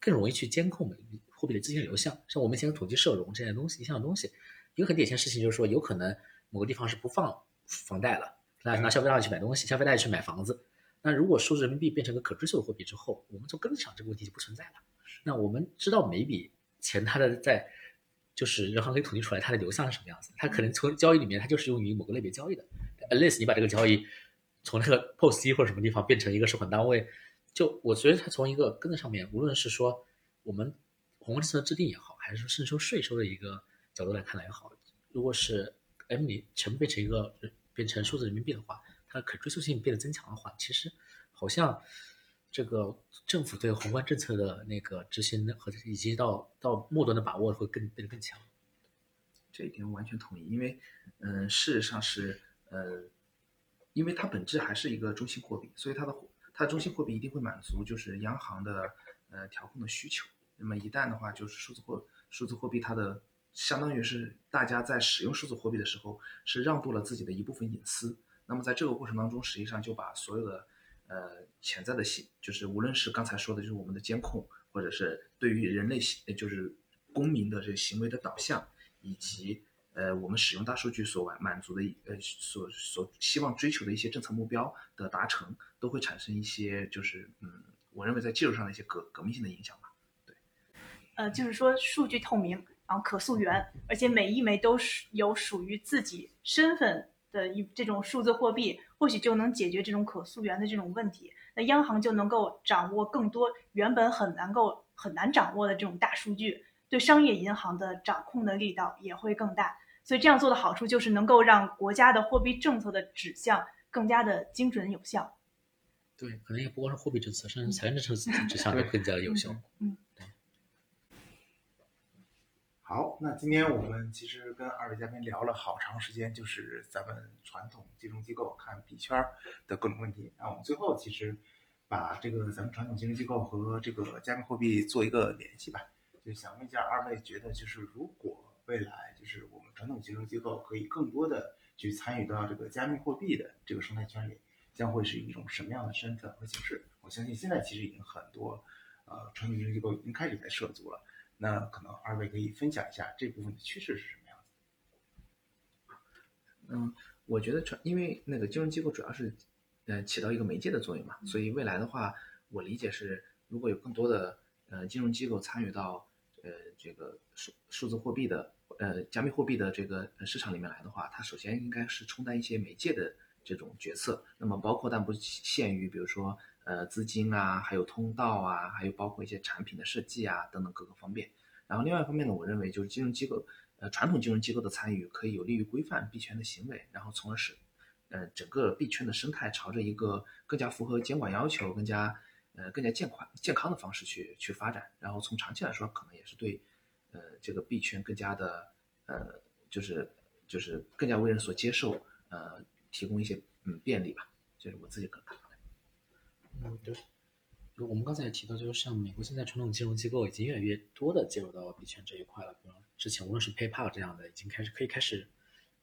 更容易去监控货币的资金流向。像我们以前统计社融这些东西，一项东西，一个很典型的事情就是说，有可能某个地方是不放房贷了，大家拿消费贷去买东西，消费贷去买房子。那如果数字人民币变成个可追溯的货币之后，我们从根子上这个问题就不存在了。那我们知道每一笔钱它的在，就是银行可以统计出来它的流向是什么样子，它可能从交易里面它就是用于某个类别交易的，unless 你把这个交易从那个 POS 机或者什么地方变成一个收款单位，就我觉得它从一个根子上面，无论是说我们宏观政策制定也好，还是说甚至说税收的一个角度来看来也好，如果是 M 里全部变成一个变成数字人民币的话，它可追溯性变得增强的话，其实好像这个政府对宏观政策的那个执行和以及到到末端的把握会更变得更强。这一点我完全同意，因为，嗯、事实上是，呃，因为它本质还是一个中心货币，所以它的它的中心货币一定会满足就是央行的呃调控的需求。那么一旦的话，就是数字货数字货币它的相当于是大家在使用数字货币的时候是让渡了自己的一部分隐私。那么在这个过程当中，实际上就把所有的呃潜在的行，就是无论是刚才说的，就是我们的监控，或者是对于人类行，呃就是公民的这个行为的导向，以及呃我们使用大数据所满满足的呃所所希望追求的一些政策目标的达成，都会产生一些就是嗯，我认为在技术上的一些革革命性的影响吧。对呃，就是说数据透明，然后可溯源，而且每一枚都是有属于自己身份的一这种数字货币，或许就能解决这种可溯源的这种问题。那央行就能够掌握更多原本很难够很难掌握的这种大数据，对商业银行的掌控的力道也会更大。所以这样做的好处就是能够让国家的货币政策的指向更加的精准有效。对，可能也不光是货币政策，甚至财政政策指向都更加有效。嗯，好，那今天我们其实跟二位嘉宾聊了好长时间，就是咱们传统金融机构看币圈的各种问题。那我们最后其实把这个咱们传统金融机构和这个加密货币做一个联系吧。就想问一下二位，觉得就是如果未来就是我们传统金融机构可以更多的去参与到这个加密货币的这个生态圈里，将会是一种什么样的身份和形式？我相信现在其实已经很多呃传统金融机构已经开始在涉足了。那可能二位可以分享一下这部分的趋势是什么样子？嗯，我觉得传，因为那个金融机构主要是，呃，起到一个媒介的作用嘛，所以未来的话，我理解是，如果有更多的呃金融机构参与到呃这个数数字货币的呃加密货币的这个呃市场里面来的话，它首先应该是充当一些媒介的这种角色，那么包括但不限于，比如说呃资金啊，还有通道啊，还有包括一些产品的设计啊等等各个方面。然后另外一方面呢，我认为就是金融机构，呃，传统金融机构的参与可以有利于规范币圈的行为，然后从而使，呃，整个币圈的生态朝着一个更加符合监管要求、更加呃更加健康健康的方式去去发展。然后从长期来说，可能也是对，呃，这个币圈更加的呃，就是就是更加为人所接受，呃，提供一些嗯便利吧。这是我自己个人。嗯，对。我们刚才也提到，就是像美国现在传统金融机构已经越来越多的介入到币圈这一块了。比如之前无论是 PayPal 这样的，已经开始可以开始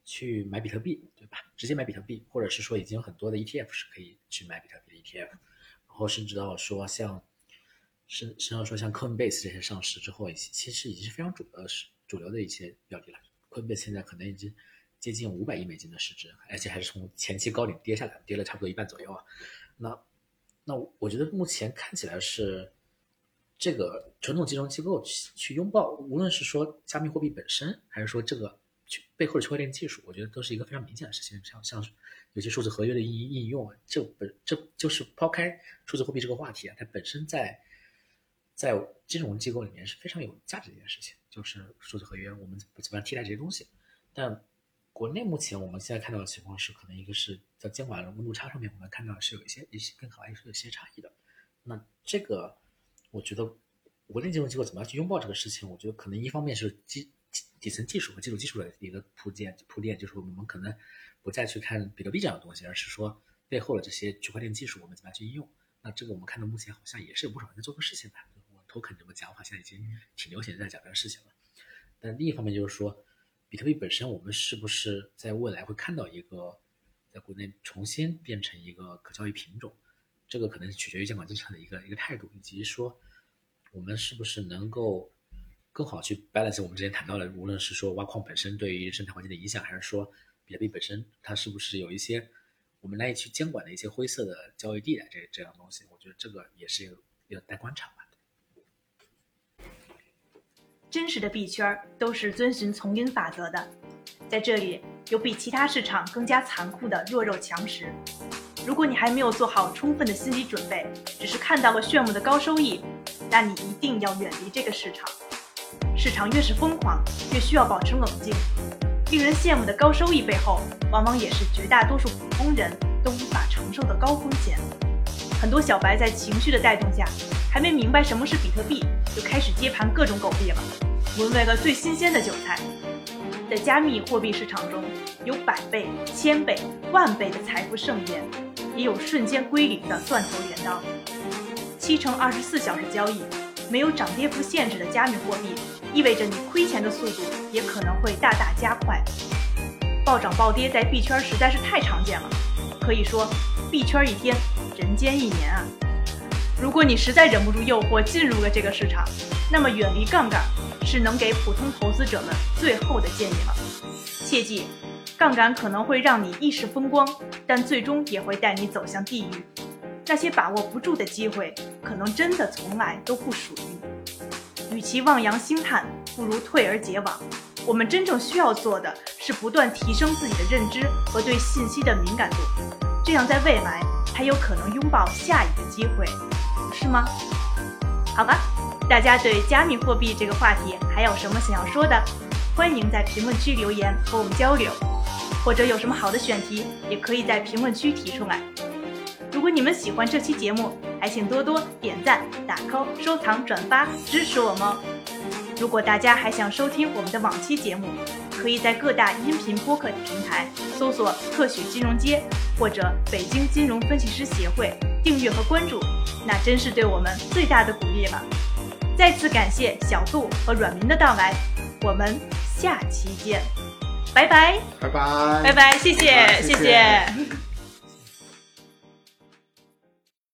去买比特币，对吧？直接买比特币，或者是说已经有很多的 ETF 是可以去买比特币的 ETF，然后甚至到说像，甚甚至说像 Coinbase 这些上市之后，其实已经是非常主流的是主流的一些标的了。Coinbase 现在可能已经接近五百亿美金的市值，而且还是从前期高点跌下来，跌了差不多一半左右啊。那那我觉得目前看起来是这个传统金融机构去去拥抱，无论是说加密货币本身，还是说这个去背后的区块链技术，我觉得都是一个非常明显的事情。像像有些数字合约的应应用啊，这本这就是抛开数字货币这个话题啊，它本身在在金融机构里面是非常有价值的一件事情，就是数字合约，我们怎么样替代这些东西，但。国内目前我们现在看到的情况是，可能一个是在监管的温度差上面，我们看到是有一些一些跟海外是有一些差异的。那这个，我觉得国内金融机构怎么样去拥抱这个事情？我觉得可能一方面是基底层技术和基础技术的一个铺垫铺垫，就是我们可能不再去看比特币这样的东西，而是说背后的这些区块链技术我们怎么样去应用。那这个我们看到目前好像也是有不少人在做个事情的。我 token 这么讲话，现在已经挺流行在讲这个事情了。但另一方面就是说，比特币本身，我们是不是在未来会看到一个在国内重新变成一个可交易品种？这个可能取决于监管政策的一个一个态度，以及说我们是不是能够更好去 balance 我们之前谈到的，无论是说挖矿本身对于生态环境的影响，还是说比特币本身它是不是有一些我们难以去监管的一些灰色的交易地带，这这样东西，我觉得这个也是要待观察吧。真实的币圈都是遵循丛林法则的，在这里有比其他市场更加残酷的弱肉强食。如果你还没有做好充分的心理准备，只是看到了炫目的高收益，那你一定要远离这个市场。市场越是疯狂，越需要保持冷静。令人羡慕的高收益背后，往往也是绝大多数普通人都无法承受的高风险。很多小白在情绪的带动下，还没明白什么是比特币。就开始接盘各种狗币了，沦为了最新鲜的韭菜。在加密货币市场中，有百倍、千倍、万倍的财富盛宴，也有瞬间归零的断头镰刀。七乘二十四小时交易，没有涨跌幅限制的加密货币，意味着你亏钱的速度也可能会大大加快。暴涨暴跌在币圈实在是太常见了，可以说币圈一天，人间一年啊。如果你实在忍不住诱惑进入了这个市场，那么远离杠杆是能给普通投资者们最后的建议了。切记，杠杆可能会让你一时风光，但最终也会带你走向地狱。那些把握不住的机会，可能真的从来都不属于你。与其望洋兴叹，不如退而结网。我们真正需要做的是不断提升自己的认知和对信息的敏感度，这样在未来才有可能拥抱下一个机会。是吗？好吧，大家对加密货币这个话题还有什么想要说的？欢迎在评论区留言和我们交流，或者有什么好的选题，也可以在评论区提出来。如果你们喜欢这期节目，还请多多点赞、打 call、收藏、转发支持我们哦。如果大家还想收听我们的往期节目，可以在各大音频播客平台搜索“特许金融街”或者“北京金融分析师协会”，订阅和关注。那真是对我们最大的鼓励了。再次感谢小杜和阮明的到来，我们下期见，拜拜，拜拜，拜拜，谢谢，谢谢。